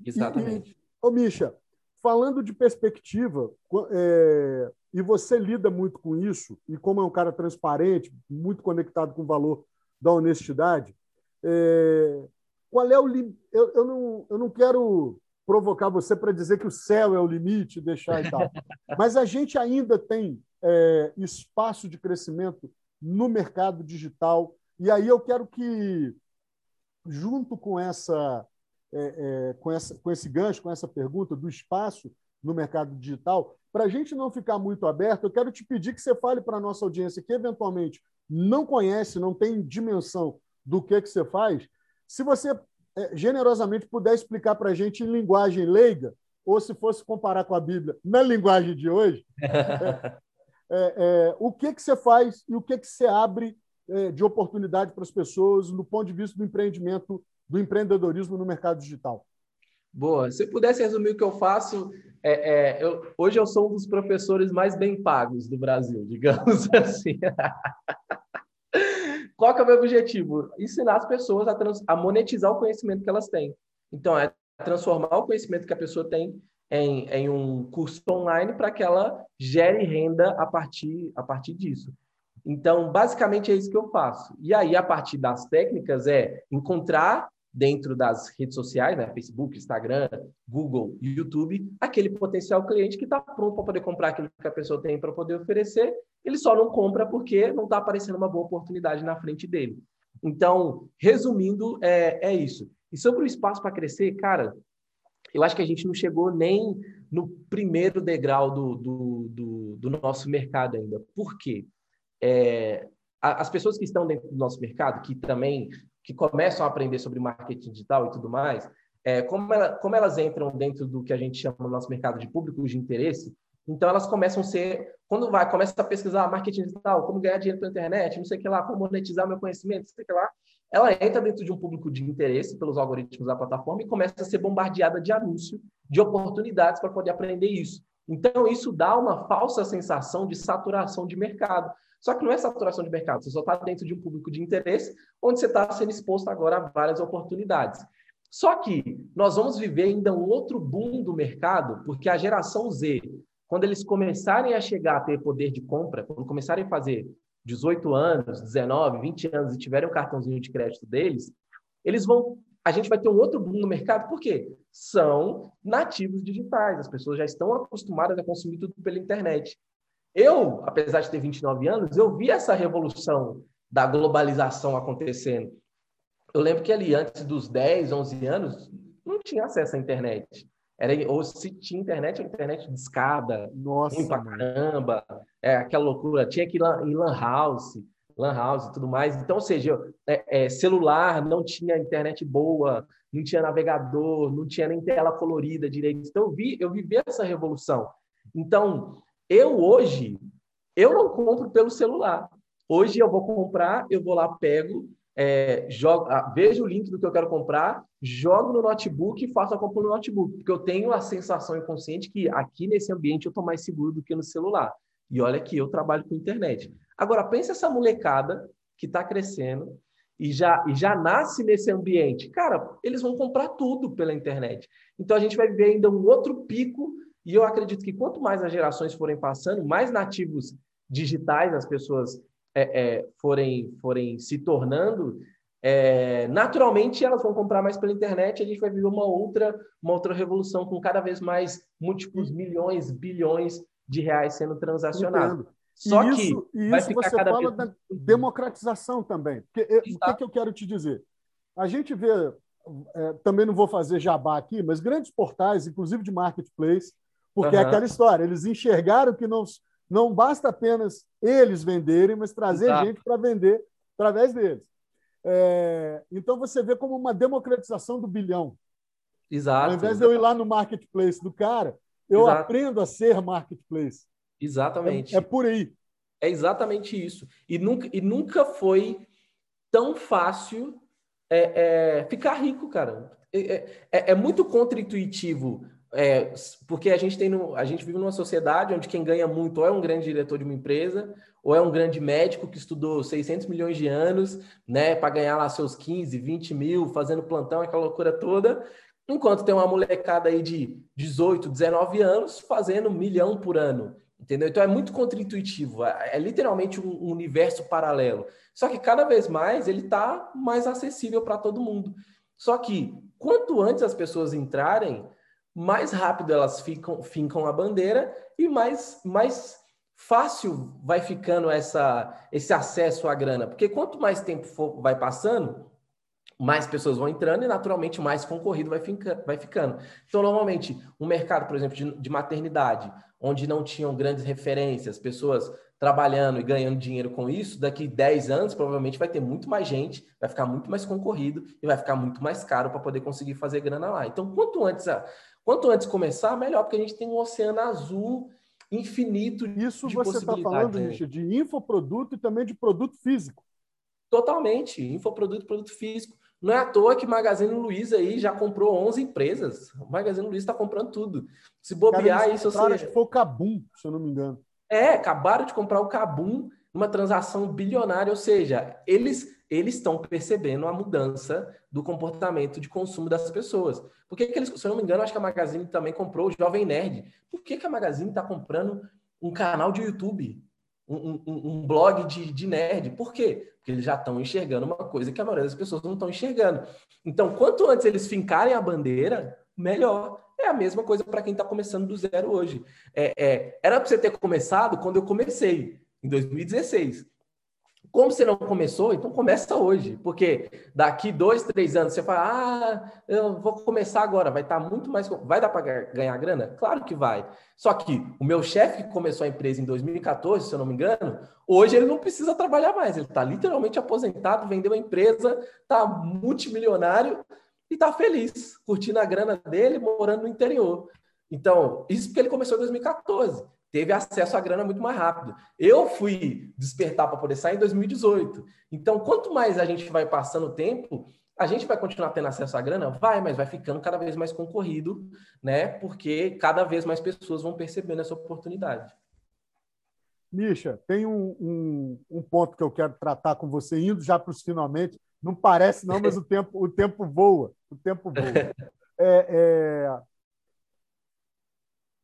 Exatamente. E, ô, Misha, falando de perspectiva, é, e você lida muito com isso, e como é um cara transparente, muito conectado com o valor da honestidade, é, qual é o? Eu, eu, não, eu não quero provocar você para dizer que o céu é o limite, deixar e tal, mas a gente ainda tem é, espaço de crescimento no mercado digital, e aí eu quero que junto com essa, é, é, com essa, com esse gancho, com essa pergunta do espaço no mercado digital, para a gente não ficar muito aberto, eu quero te pedir que você fale para a nossa audiência que eventualmente não conhece, não tem dimensão do que, que você faz, se você é, generosamente puder explicar para a gente em linguagem leiga, ou se fosse comparar com a Bíblia na linguagem de hoje, é, é, é, o que, que você faz e o que, que você abre é, de oportunidade para as pessoas no ponto de vista do empreendimento, do empreendedorismo no mercado digital? Boa. Se eu pudesse resumir o que eu faço, é, é, eu, hoje eu sou um dos professores mais bem pagos do Brasil, digamos assim. Qual que é o meu objetivo? Ensinar as pessoas a, trans, a monetizar o conhecimento que elas têm. Então, é transformar o conhecimento que a pessoa tem em, em um curso online para que ela gere renda a partir, a partir disso. Então, basicamente é isso que eu faço. E aí, a partir das técnicas, é encontrar dentro das redes sociais, né, Facebook, Instagram, Google, YouTube, aquele potencial cliente que está pronto para poder comprar aquilo que a pessoa tem para poder oferecer. Ele só não compra porque não está aparecendo uma boa oportunidade na frente dele. Então, resumindo, é, é isso. E sobre o espaço para crescer, cara, eu acho que a gente não chegou nem no primeiro degrau do, do, do, do nosso mercado ainda. Por quê? é, as pessoas que estão dentro do nosso mercado, que também que começam a aprender sobre marketing digital e tudo mais, é, como, ela, como elas entram dentro do que a gente chama no nosso mercado de públicos de interesse, então elas começam a ser, quando vai, começa a pesquisar marketing digital, como ganhar dinheiro pela internet, não sei o que lá, como monetizar meu conhecimento, não sei o que lá, ela entra dentro de um público de interesse pelos algoritmos da plataforma e começa a ser bombardeada de anúncio, de oportunidades para poder aprender isso. Então, isso dá uma falsa sensação de saturação de mercado. Só que não é saturação de mercado, você só está dentro de um público de interesse, onde você está sendo exposto agora a várias oportunidades. Só que nós vamos viver ainda um outro boom do mercado, porque a geração Z, quando eles começarem a chegar a ter poder de compra, quando começarem a fazer 18 anos, 19, 20 anos e tiverem o um cartãozinho de crédito deles, eles vão. A gente vai ter um outro boom no mercado, por quê? São nativos digitais, as pessoas já estão acostumadas a consumir tudo pela internet. Eu, apesar de ter 29 anos, eu vi essa revolução da globalização acontecendo. Eu lembro que ali, antes dos 10, 11 anos, não tinha acesso à internet. Era, ou se tinha internet, a internet de escada, Nossa, ruim pra caramba, é, aquela loucura. Tinha que ir em lan house, lan house e tudo mais. Então, ou seja, é, é, celular, não tinha internet boa, não tinha navegador, não tinha nem tela colorida direito. Então, eu vi, eu vivi essa revolução. Então, eu hoje, eu não compro pelo celular. Hoje eu vou comprar, eu vou lá, pego, é, jogo, ah, vejo o link do que eu quero comprar, jogo no notebook e faço a compra no notebook, porque eu tenho a sensação inconsciente que aqui nesse ambiente eu estou mais seguro do que no celular. E olha que eu trabalho com internet. Agora, pense essa molecada que está crescendo e já, e já nasce nesse ambiente. Cara, eles vão comprar tudo pela internet. Então, a gente vai viver ainda um outro pico e eu acredito que quanto mais as gerações forem passando, mais nativos digitais as pessoas é, é, forem, forem se tornando, é, naturalmente elas vão comprar mais pela internet, a gente vai viver uma outra, uma outra revolução com cada vez mais múltiplos milhões, bilhões de reais sendo transacionados. Só e isso, que e isso você fala vez... da democratização também. Porque, o que, que eu quero te dizer? A gente vê, é, também não vou fazer jabá aqui, mas grandes portais, inclusive de marketplace, porque uhum. é aquela história, eles enxergaram que não, não basta apenas eles venderem, mas trazer Exato. gente para vender através deles. É, então você vê como uma democratização do bilhão. Exato. Ao invés de eu ir lá no marketplace do cara, eu Exato. aprendo a ser marketplace. Exatamente. É, é, por aí. É exatamente isso. E nunca, e nunca foi tão fácil é, é ficar rico, cara. É, é, é muito contra-intuitivo é, porque a gente tem no, a gente vive numa sociedade onde quem ganha muito ou é um grande diretor de uma empresa ou é um grande médico que estudou 600 milhões de anos, né, para ganhar lá seus 15, 20 mil, fazendo plantão, aquela loucura toda, enquanto tem uma molecada aí de 18, 19 anos fazendo um milhão por ano, entendeu? Então é muito contraintuitivo, é, é literalmente um, um universo paralelo. Só que cada vez mais ele está mais acessível para todo mundo. Só que quanto antes as pessoas entrarem mais rápido elas ficam, fincam a bandeira e mais, mais fácil vai ficando essa, esse acesso à grana. Porque quanto mais tempo for, vai passando, mais pessoas vão entrando e, naturalmente, mais concorrido vai, fica, vai ficando. Então, normalmente, um mercado, por exemplo, de, de maternidade, onde não tinham grandes referências, pessoas trabalhando e ganhando dinheiro com isso, daqui 10 anos, provavelmente vai ter muito mais gente, vai ficar muito mais concorrido e vai ficar muito mais caro para poder conseguir fazer grana lá. Então, quanto antes a, Quanto antes começar, melhor, porque a gente tem um oceano azul infinito Isso de você está falando, Richard, de infoproduto e também de produto físico. Totalmente, infoproduto e produto físico. Não é à toa que Magazine Luiza aí já comprou 11 empresas. O Magazine Luiza está comprando tudo. Se bobear Cara, isso... Você... Foi o Cabum, se eu não me engano. É, acabaram de comprar o Cabum numa transação bilionária, ou seja, eles eles estão percebendo a mudança do comportamento de consumo das pessoas. Por que, que eles, se eu não me engano, acho que a Magazine também comprou o Jovem Nerd. Por que, que a Magazine está comprando um canal de YouTube, um, um, um blog de, de, nerd? Por quê? Porque eles já estão enxergando uma coisa que a maioria das pessoas não estão enxergando. Então, quanto antes eles fincarem a bandeira, melhor. É a mesma coisa para quem está começando do zero hoje. É, é, era para você ter começado quando eu comecei, em 2016. Como você não começou, então começa hoje, porque daqui dois, três anos você fala, ah, eu vou começar agora, vai estar tá muito mais. Vai dar para ganhar grana? Claro que vai. Só que o meu chefe que começou a empresa em 2014, se eu não me engano, hoje ele não precisa trabalhar mais, ele está literalmente aposentado, vendeu a empresa, está multimilionário e está feliz, curtindo a grana dele, morando no interior. Então, isso porque ele começou em 2014 teve acesso à grana muito mais rápido. Eu fui despertar para poder sair em 2018. Então, quanto mais a gente vai passando o tempo, a gente vai continuar tendo acesso à grana? Vai, mas vai ficando cada vez mais concorrido, né? Porque cada vez mais pessoas vão percebendo essa oportunidade. Misha, tem um, um, um ponto que eu quero tratar com você, indo já para os finalmente. Não parece, não, mas o tempo, o tempo voa. O tempo voa. É, é...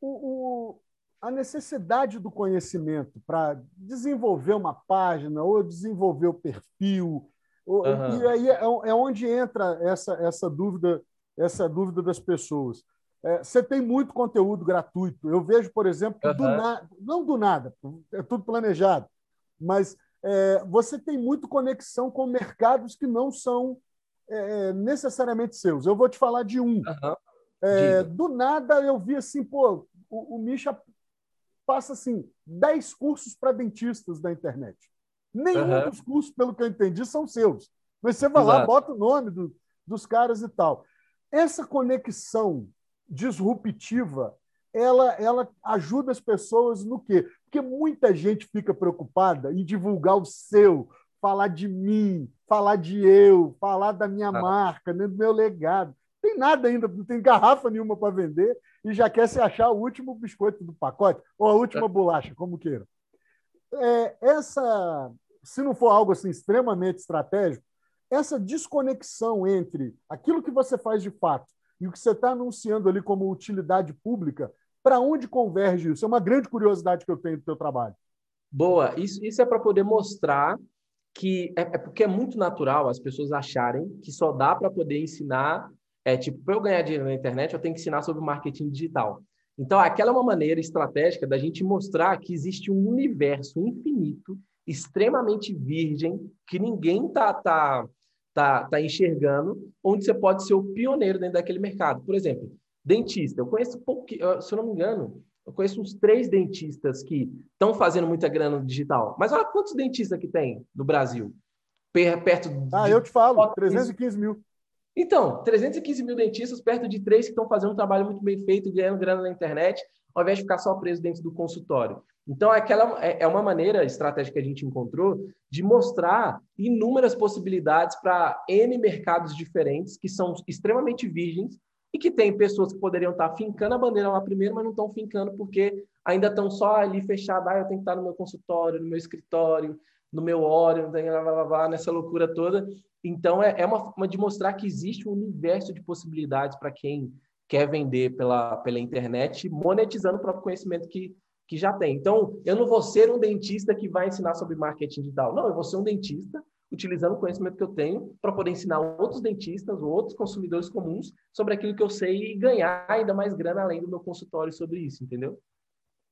O, a necessidade do conhecimento para desenvolver uma página ou desenvolver o perfil. Uhum. E aí é, é onde entra essa, essa dúvida essa dúvida das pessoas. É, você tem muito conteúdo gratuito. Eu vejo, por exemplo, uhum. do na... não do nada, é tudo planejado, mas é, você tem muito conexão com mercados que não são é, necessariamente seus. Eu vou te falar de um. Uhum. do nada eu vi assim, pô, o, o Misha passa assim 10 cursos para dentistas da internet. Nenhum uhum. dos cursos, pelo que eu entendi, são seus. Mas você vai Exato. lá, bota o nome do, dos caras e tal. Essa conexão disruptiva, ela, ela ajuda as pessoas no quê? Porque muita gente fica preocupada em divulgar o seu, falar de mim, falar de eu, falar da minha ah. marca, né, do meu legado. Tem nada ainda, não tem garrafa nenhuma para vender e já quer se achar o último biscoito do pacote ou a última bolacha, como queira. É, essa, se não for algo assim extremamente estratégico, essa desconexão entre aquilo que você faz de fato e o que você está anunciando ali como utilidade pública, para onde converge isso? É uma grande curiosidade que eu tenho do teu trabalho. Boa, isso, isso é para poder mostrar que é, é porque é muito natural as pessoas acharem que só dá para poder ensinar, é tipo, para eu ganhar dinheiro na internet, eu tenho que ensinar sobre marketing digital. Então, aquela é uma maneira estratégica da gente mostrar que existe um universo infinito, extremamente virgem, que ninguém tá, tá, tá, tá enxergando, onde você pode ser o pioneiro dentro daquele mercado. Por exemplo, dentista. Eu conheço pouquinho, se eu não me engano, eu conheço uns três dentistas que estão fazendo muita grana no digital. Mas olha quantos dentistas que tem no Brasil. Perto Ah, eu te falo, 315 mil. Então, 315 mil dentistas perto de três que estão fazendo um trabalho muito bem feito, ganhando grana na internet, ao invés de ficar só preso dentro do consultório. Então, aquela é, é uma maneira estratégica que a gente encontrou de mostrar inúmeras possibilidades para N mercados diferentes, que são extremamente virgens, e que tem pessoas que poderiam estar fincando a bandeira lá primeiro, mas não estão fincando porque ainda estão só ali fechados. Ah, eu tenho que estar no meu consultório, no meu escritório, no meu óleo, nessa loucura toda. Então, é, é uma forma de mostrar que existe um universo de possibilidades para quem quer vender pela, pela internet, monetizando o próprio conhecimento que, que já tem. Então, eu não vou ser um dentista que vai ensinar sobre marketing digital. Não, eu vou ser um dentista utilizando o conhecimento que eu tenho para poder ensinar outros dentistas ou outros consumidores comuns sobre aquilo que eu sei e ganhar ainda mais grana além do meu consultório sobre isso, entendeu?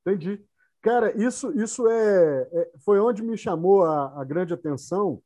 Entendi. Cara, isso, isso é, é foi onde me chamou a, a, grande atenção,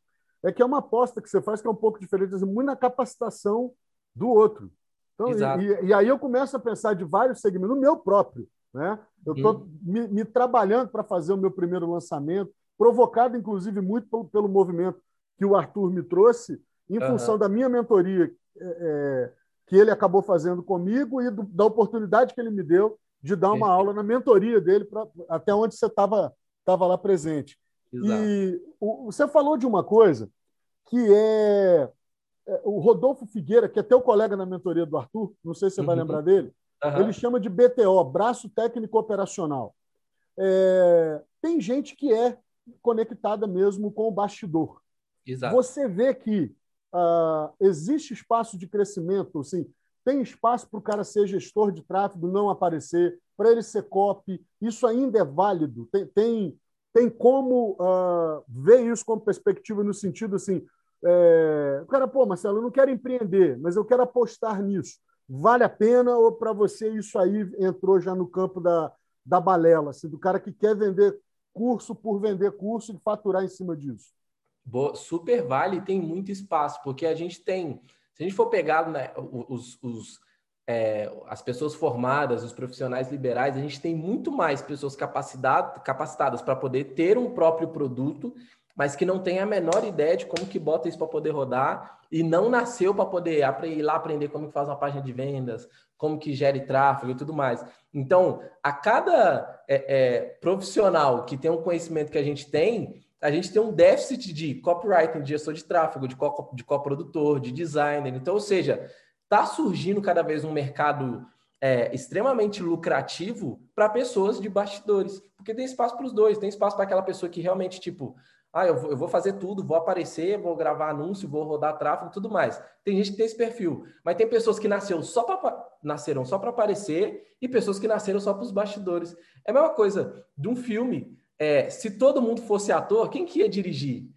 é que é uma aposta que você faz que é um pouco diferente, assim, muito na capacitação do outro. Então, e, e, aí eu começo a pensar de vários segmentos, no meu próprio. Né? Eu estou hum. me, me, trabalhando para fazer o meu primeiro lançamento, provocado, inclusive, muito pelo, pelo movimento que o Arthur me trouxe em uhum. função da minha mentoria é, é, que ele acabou fazendo comigo e do, da oportunidade que ele me deu de dar uma aula na mentoria dele pra, até onde você estava tava lá presente. Exato. E o, você falou de uma coisa que é, é, o Rodolfo Figueira, que é teu colega na mentoria do Arthur, não sei se você uhum. vai lembrar dele, uhum. ele chama de BTO, Braço Técnico Operacional. É, tem gente que é conectada mesmo com o bastidor. Exato. Você vê que uh, existe espaço de crescimento, assim, tem espaço para o cara ser gestor de tráfego, não aparecer, para ele ser copy, isso ainda é válido. Tem, tem, tem como uh, ver isso como perspectiva no sentido assim, é, o cara, pô, Marcelo, eu não quero empreender, mas eu quero apostar nisso. Vale a pena ou para você isso aí entrou já no campo da, da balela, assim, do cara que quer vender curso por vender curso e faturar em cima disso? super vale tem muito espaço, porque a gente tem, se a gente for pegar né, os, os é, as pessoas formadas, os profissionais liberais, a gente tem muito mais pessoas capacitadas para poder ter um próprio produto, mas que não tem a menor ideia de como que bota isso para poder rodar e não nasceu para poder ir lá aprender como que faz uma página de vendas, como que gere tráfego e tudo mais. Então, a cada é, é, profissional que tem um conhecimento que a gente tem, a gente tem um déficit de copywriting, de gestor de tráfego, de, co de coprodutor, de designer. Então, ou seja, está surgindo cada vez um mercado é, extremamente lucrativo para pessoas de bastidores, porque tem espaço para os dois, tem espaço para aquela pessoa que realmente, tipo, ah, eu vou, eu vou, fazer tudo, vou aparecer, vou gravar anúncio, vou rodar tráfego, tudo mais. Tem gente que tem esse perfil, mas tem pessoas que nasceram só para nasceram só para aparecer e pessoas que nasceram só para os bastidores. É a mesma coisa de um filme é, se todo mundo fosse ator, quem que ia dirigir?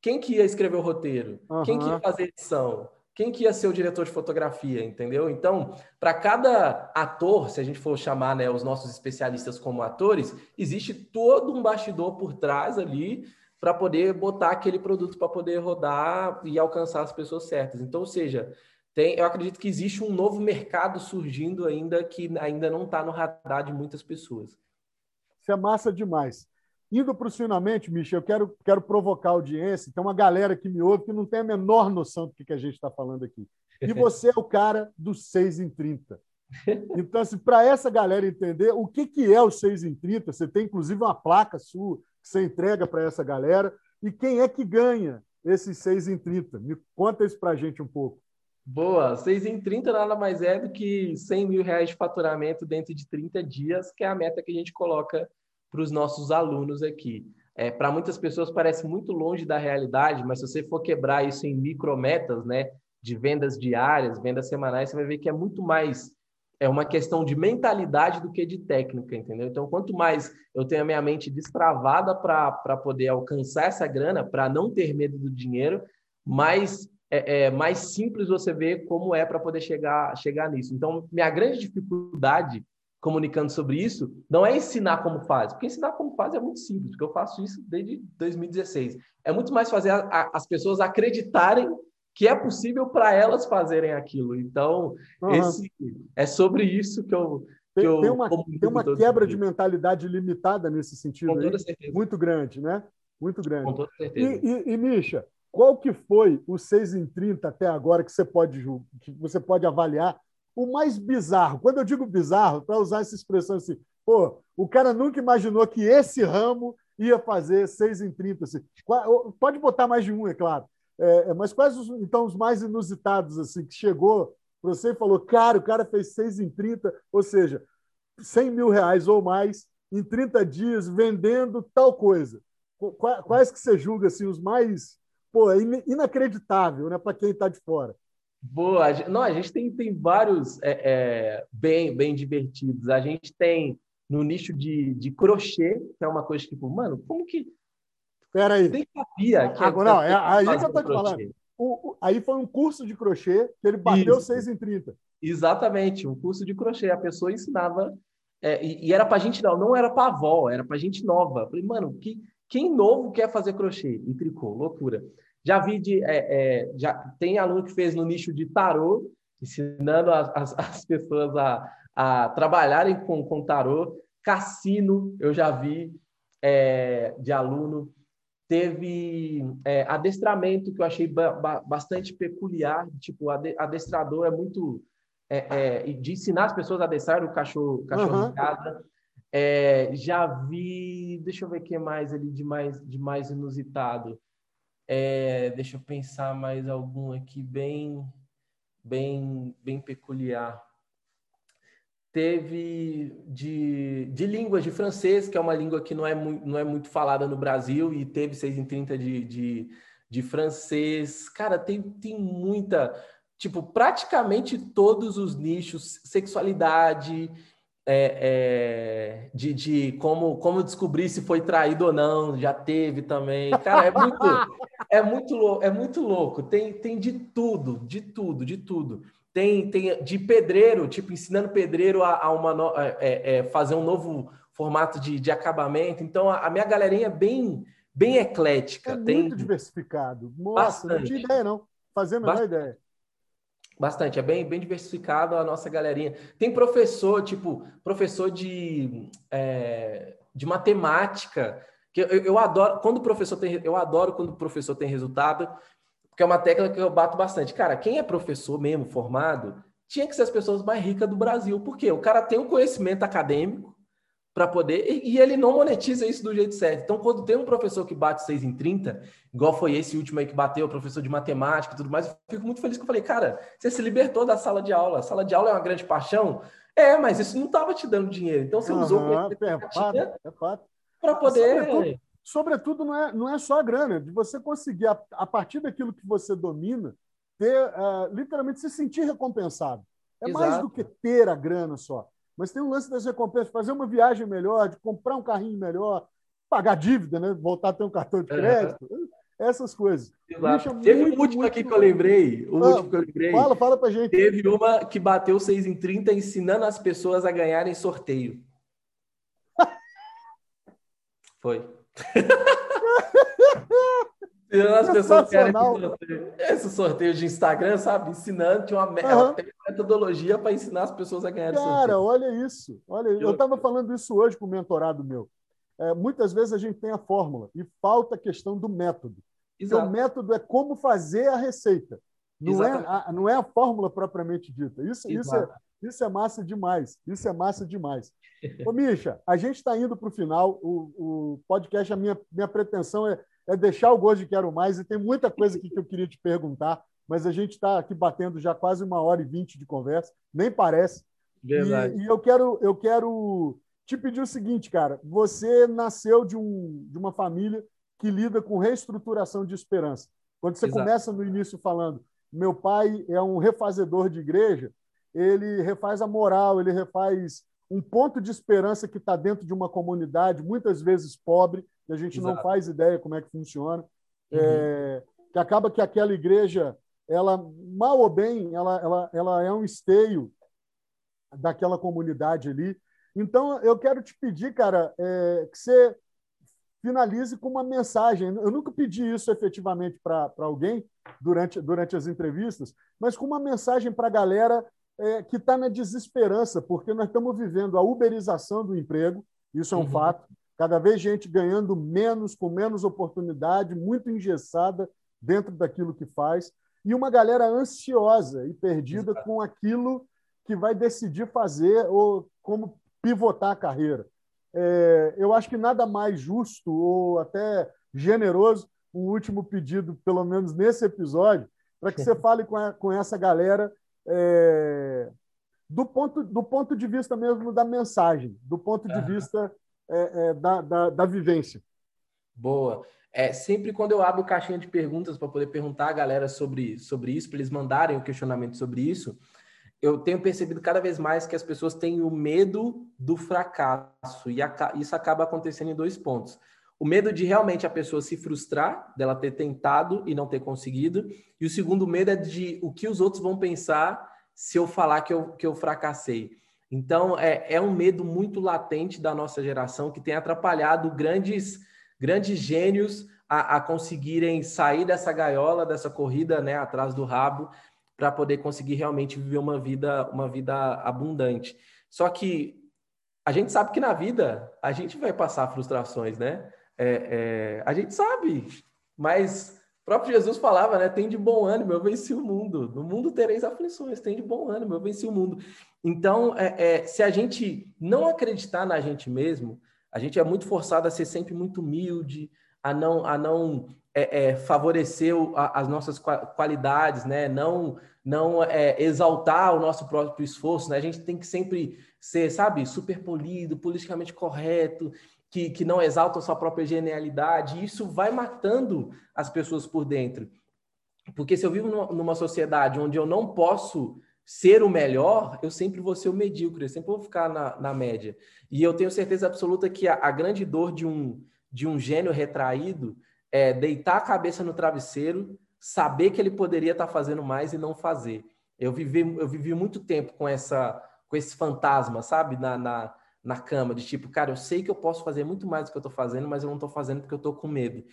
Quem que ia escrever o roteiro? Uhum. Quem que ia fazer edição? Quem que ia ser o diretor de fotografia, entendeu? Então, para cada ator, se a gente for chamar né, os nossos especialistas como atores, existe todo um bastidor por trás ali para poder botar aquele produto para poder rodar e alcançar as pessoas certas. Então, ou seja, tem, eu acredito que existe um novo mercado surgindo ainda que ainda não está no radar de muitas pessoas. Isso é massa demais. Indo para os finalmente, Michel, eu quero, quero provocar a audiência. Tem uma galera que me ouve que não tem a menor noção do que, que a gente está falando aqui. E você é o cara do 6 em 30. Então, assim, para essa galera entender o que, que é o 6 em 30, você tem inclusive uma placa sua que você entrega para essa galera. E quem é que ganha esses 6 em 30? Me conta isso para a gente um pouco. Boa, 6 em 30 nada mais é do que 100 mil reais de faturamento dentro de 30 dias, que é a meta que a gente coloca para os nossos alunos aqui. É, para muitas pessoas parece muito longe da realidade, mas se você for quebrar isso em micrometas, né, de vendas diárias, vendas semanais, você vai ver que é muito mais é uma questão de mentalidade do que de técnica, entendeu? Então, quanto mais eu tenho a minha mente destravada para poder alcançar essa grana, para não ter medo do dinheiro, mais é, é, mais simples você ver como é para poder chegar, chegar nisso. Então, minha grande dificuldade comunicando sobre isso não é ensinar como faz, porque ensinar como faz é muito simples, porque eu faço isso desde 2016. É muito mais fazer a, a, as pessoas acreditarem que é possível para elas fazerem aquilo. Então, uhum. esse, é sobre isso que eu. Que tem, eu tem uma, tem uma quebra de mentalidade limitada nesse sentido. Com toda aí, certeza. Muito grande, né? Muito grande. Com toda certeza. E, e, e Misha, qual que foi o 6 em 30 até agora que você pode, que você pode avaliar o mais bizarro? Quando eu digo bizarro, para usar essa expressão assim, pô, o cara nunca imaginou que esse ramo ia fazer 6 em 30. Assim. Pode botar mais de um, é claro. É, é, mas quais os, então os mais inusitados assim que chegou para você e falou, cara, o cara fez 6 em 30, ou seja, 100 mil reais ou mais em 30 dias vendendo tal coisa. Quais que você julga assim, os mais pô, é inacreditável né, para quem está de fora? Boa, não, a gente tem, tem vários é, é, bem, bem divertidos. A gente tem no nicho de, de crochê, que é uma coisa que, tipo, mano, como que Espera aí. Nem sabia que Agora, não, é aí que eu tô te falando. O, o, aí foi um curso de crochê que ele bateu Isso. 6 em 30. Exatamente, um curso de crochê. A pessoa ensinava. É, e, e, era pra gente não, não era pra avó, era pra gente nova. falei, mano, que, quem novo quer fazer crochê e tricô? Loucura. Já vi de. É, é, já tem aluno que fez no nicho de tarô, ensinando as, as, as pessoas a, a trabalharem com, com tarô. Cassino, eu já vi é, de aluno teve é, adestramento que eu achei ba bastante peculiar, tipo, adestrador é muito é, é, de ensinar as pessoas a adestrar o cachorro, cachorro uhum. em casa. É, já vi, deixa eu ver o que mais ali de mais, de mais inusitado. É, deixa eu pensar mais algum aqui bem, bem, bem peculiar teve de, de línguas, de francês, que é uma língua que não é, mu não é muito falada no Brasil, e teve 6 em 30 de, de, de francês. Cara, tem, tem muita. Tipo, praticamente todos os nichos, sexualidade, é, é, de, de como, como descobrir se foi traído ou não, já teve também. Cara, é muito, é muito, é muito louco. Tem, tem de tudo, de tudo, de tudo. Tem, tem de pedreiro, tipo, ensinando pedreiro a, a uma no, é, é, fazer um novo formato de, de acabamento. Então, a, a, minha galerinha é bem, bem eclética. É tem muito diversificado. Nossa, bastante. não tinha ideia, não. Fazer a menor ideia. Bastante, é bem, bem diversificado a nossa galerinha. Tem professor, tipo, professor de, é, de matemática, que eu, eu adoro, quando o professor tem, eu adoro quando o professor tem resultado, porque é uma tecla que eu bato bastante. Cara, quem é professor mesmo, formado, tinha que ser as pessoas mais ricas do Brasil. Por quê? O cara tem um conhecimento acadêmico para poder. E, ele não monetiza isso do jeito certo. Então, quando tem um professor que bate 6 em 30, igual foi esse último aí que bateu, professor de matemática e tudo mais, eu fico muito feliz que eu falei, cara, você se libertou da sala de aula. A sala de aula é uma grande paixão. É, mas isso não estava te dando dinheiro. Então, você uhum, usou o é fato, é fato. para poder sobretudo, não é, não é só a grana, de você conseguir, a, a partir daquilo que você domina, ter, uh, literalmente se sentir recompensado. É Exato. mais do que ter a grana só. Mas tem um lance das recompensas, fazer uma viagem melhor, de comprar um carrinho melhor, pagar dívida, né? voltar a ter um cartão de crédito, uhum. essas coisas. Teve muito, um último aqui que eu lembrei. O ah, último que eu lembrei. Fala, fala pra gente. Teve uma que bateu 6 em 30 ensinando as pessoas a ganharem sorteio. Foi. As pessoas querem esse sorteio de Instagram, sabe? Ensinando, tinha uma, uhum. metodologia para ensinar as pessoas a ganhar Cara, olha isso. Olha, eu estava falando isso hoje com o mentorado meu. É, muitas vezes a gente tem a fórmula e falta a questão do método. Exato. o método é como fazer a receita. Não é a, não é a fórmula propriamente dita. Isso, isso, é, isso é massa demais. Isso é massa demais. Ô, Misha, a gente está indo para o final. O podcast, a minha, minha pretensão é, é deixar o gosto de Quero Mais, e tem muita coisa aqui que eu queria te perguntar, mas a gente está aqui batendo já quase uma hora e vinte de conversa, nem parece. Verdade. E, e, eu, quero, eu quero te pedir o seguinte, cara. Você nasceu de, um, de uma família que lida com reestruturação de esperança. Quando você Exato. começa no início falando, meu pai é um refazedor de igreja, ele refaz a moral, ele refaz um ponto de esperança que está dentro de uma comunidade, muitas vezes pobre, e a gente Exato. não faz ideia como é que funciona. Uhum. É, que acaba que aquela igreja, ela mal ou bem, ela, ela, ela é um esteio daquela comunidade ali. Então, eu quero te pedir, cara, é, que você finalize com uma mensagem. Eu nunca pedi isso efetivamente para alguém durante, durante as entrevistas, mas com uma mensagem para a galera é, que está na desesperança, porque nós estamos vivendo a uberização do emprego, isso é um uhum. fato. Cada vez gente ganhando menos, com menos oportunidade, muito engessada dentro daquilo que faz, e uma galera ansiosa e perdida Exato. com aquilo que vai decidir fazer ou como pivotar a carreira. É, eu acho que nada mais justo ou até generoso um último pedido, pelo menos nesse episódio, para que você fale com, a, com essa galera é, do, ponto, do ponto de vista mesmo da mensagem, do ponto de uhum. vista é, é, da, da, da, vivência. Boa. É, sempre quando eu abro caixinha de perguntas para poder perguntar a galera sobre, sobre isso, para eles mandarem o questionamento sobre isso, eu tenho percebido cada vez mais que as pessoas têm o medo do fracasso, e a, isso acaba acontecendo em dois pontos. O medo de realmente a pessoa se frustrar, dela ter tentado e não ter conseguido, e o segundo medo é de o que os outros vão pensar se eu falar que eu, que eu fracassei. Então, é, é um medo muito latente da nossa geração que tem atrapalhado grandes, grandes gênios a, a conseguirem sair dessa gaiola, dessa corrida né, atrás do rabo para poder conseguir realmente viver uma vida, uma vida abundante. Só que a gente sabe que na vida a gente vai passar frustrações, né? É, é, a gente sabe, mas o próprio Jesus falava, né? Tem de bom ânimo, eu venci o mundo. No mundo tereis aflições, tem de bom ânimo, eu venci o mundo. Então, é, é, se a gente não acreditar na gente mesmo, a gente é muito forçado a ser sempre muito humilde, a não, a não é, é, favorecer as nossas qualidades, né? Não, não é, exaltar o nosso próprio esforço, né? A gente tem que sempre ser, sabe, super polido, politicamente correto, que, que não exalta a sua própria genialidade. Isso vai matando as pessoas por dentro. Porque se eu vivo numa, sociedade onde eu não posso ser o melhor, eu sempre vou ser o medíocre, eu sempre vou ficar na, na média. E eu tenho certeza absoluta que a, a grande dor de um, de um gênio retraído é deitar a cabeça no travesseiro, saber que ele poderia estar fazendo mais e não fazer. Eu vivi, eu vivi muito tempo com essa com esse fantasma, sabe, na, na, na cama, de tipo, cara, eu sei que eu posso fazer muito mais do que eu estou fazendo, mas eu não estou fazendo porque eu estou com medo.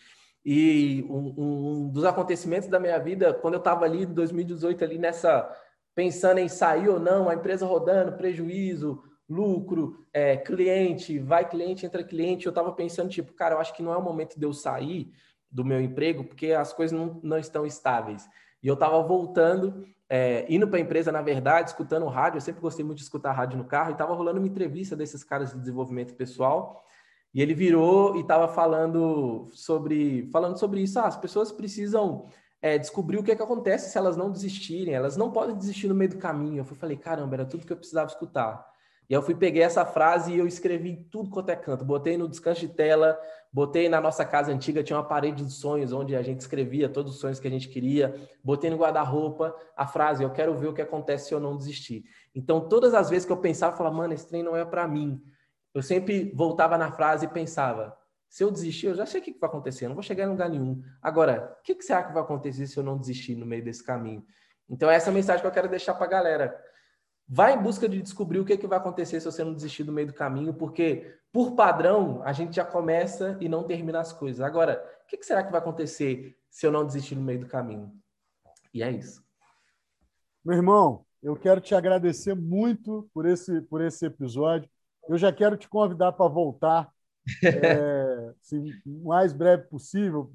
E um, um, dos acontecimentos da minha vida, quando eu estava ali em 2018, ali nessa, pensando em sair ou não, a empresa rodando, prejuízo, lucro, é, cliente, vai cliente, entra cliente. Eu estava pensando, tipo, cara, eu acho que não é o momento de eu sair do meu emprego, porque as coisas não, não estão estáveis. E eu estava voltando, é, indo para a empresa, na verdade, escutando rádio. Eu sempre gostei muito de escutar rádio no carro, e estava rolando uma entrevista desses caras de desenvolvimento pessoal. E ele virou e estava falando sobre, falando sobre isso. Ah, as pessoas precisam é, descobrir o que, é que acontece se elas não desistirem. Elas não podem desistir no meio do caminho. Eu falei, caramba, era tudo que eu precisava escutar. E eu fui, peguei essa frase e eu escrevi tudo quanto é canto. Botei no descanso de tela, botei na nossa casa antiga, tinha uma parede de sonhos onde a gente escrevia todos os sonhos que a gente queria. Botei no guarda-roupa a frase: Eu quero ver o que acontece se eu não desistir. Então, todas as vezes que eu pensava, eu falava, mano, esse trem não é para mim. Eu sempre voltava na frase e pensava: se eu desistir, eu já sei o que vai acontecer, eu não vou chegar em lugar nenhum. Agora, o que será que vai acontecer se eu não desistir no meio desse caminho? Então, essa é a mensagem que eu quero deixar para a galera Vai em busca de descobrir o que, é que vai acontecer se você não desistir do meio do caminho, porque, por padrão, a gente já começa e não termina as coisas. Agora, o que, que será que vai acontecer se eu não desistir no meio do caminho? E é isso. Meu irmão, eu quero te agradecer muito por esse, por esse episódio. Eu já quero te convidar para voltar é, assim, o mais breve possível,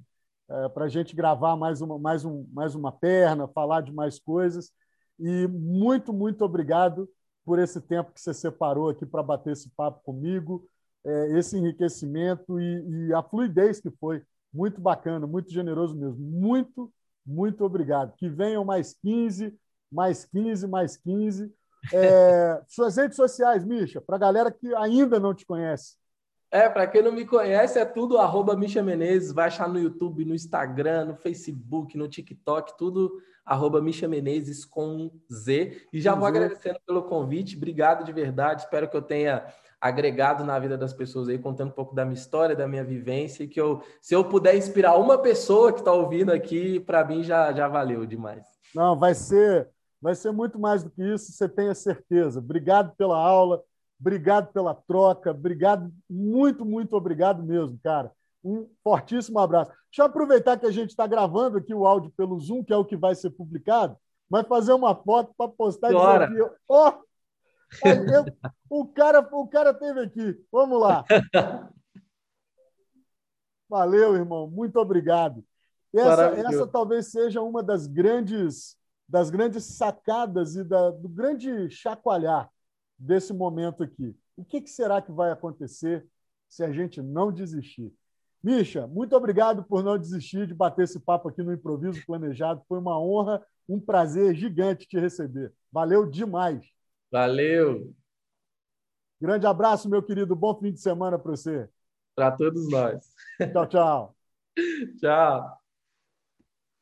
é, para a gente gravar mais uma, mais, um, mais uma perna, falar de mais coisas. E muito, muito obrigado por esse tempo que você separou aqui para bater esse papo comigo, é, esse enriquecimento e, e, a fluidez que foi. Muito bacana, muito generoso mesmo. Muito, muito obrigado. Que venham mais 15, mais 15, mais 15. É, suas redes sociais, Misha, para a galera que ainda não te conhece. É, para quem não me conhece, é tudo arroba Misha Menezes. Vai achar no YouTube, no Instagram, no Facebook, no TikTok, tudo arroba Misha Menezes com Z. E já vou agradecendo pelo convite, obrigado de verdade, espero que eu tenha agregado na vida das pessoas aí, contando um pouco da minha história, da minha vivência, e que eu, se eu puder inspirar uma pessoa que está ouvindo aqui, para mim já, já valeu demais. Não, vai ser, vai ser muito mais do que isso, você tenha certeza. Obrigado pela aula, obrigado pela troca, obrigado, muito, muito obrigado mesmo, cara. Um fortíssimo abraço. Deixa eu aproveitar que a gente está gravando aqui o áudio pelo Zoom, que é o que vai ser publicado, mas fazer uma foto para postar e dizer oh, eu, o, cara, o cara teve aqui. Vamos lá. Valeu, irmão. Muito obrigado. Essa, essa talvez seja uma das grandes, das grandes sacadas e da, do grande chacoalhar desse momento aqui. O que, que será que vai acontecer se a gente não desistir? Misha, muito obrigado por não desistir de bater esse papo aqui no Improviso Planejado. Foi uma honra, um prazer gigante te receber. Valeu demais. Valeu. Grande abraço, meu querido. Bom fim de semana para você. Para todos nós. Tchau, tchau. tchau.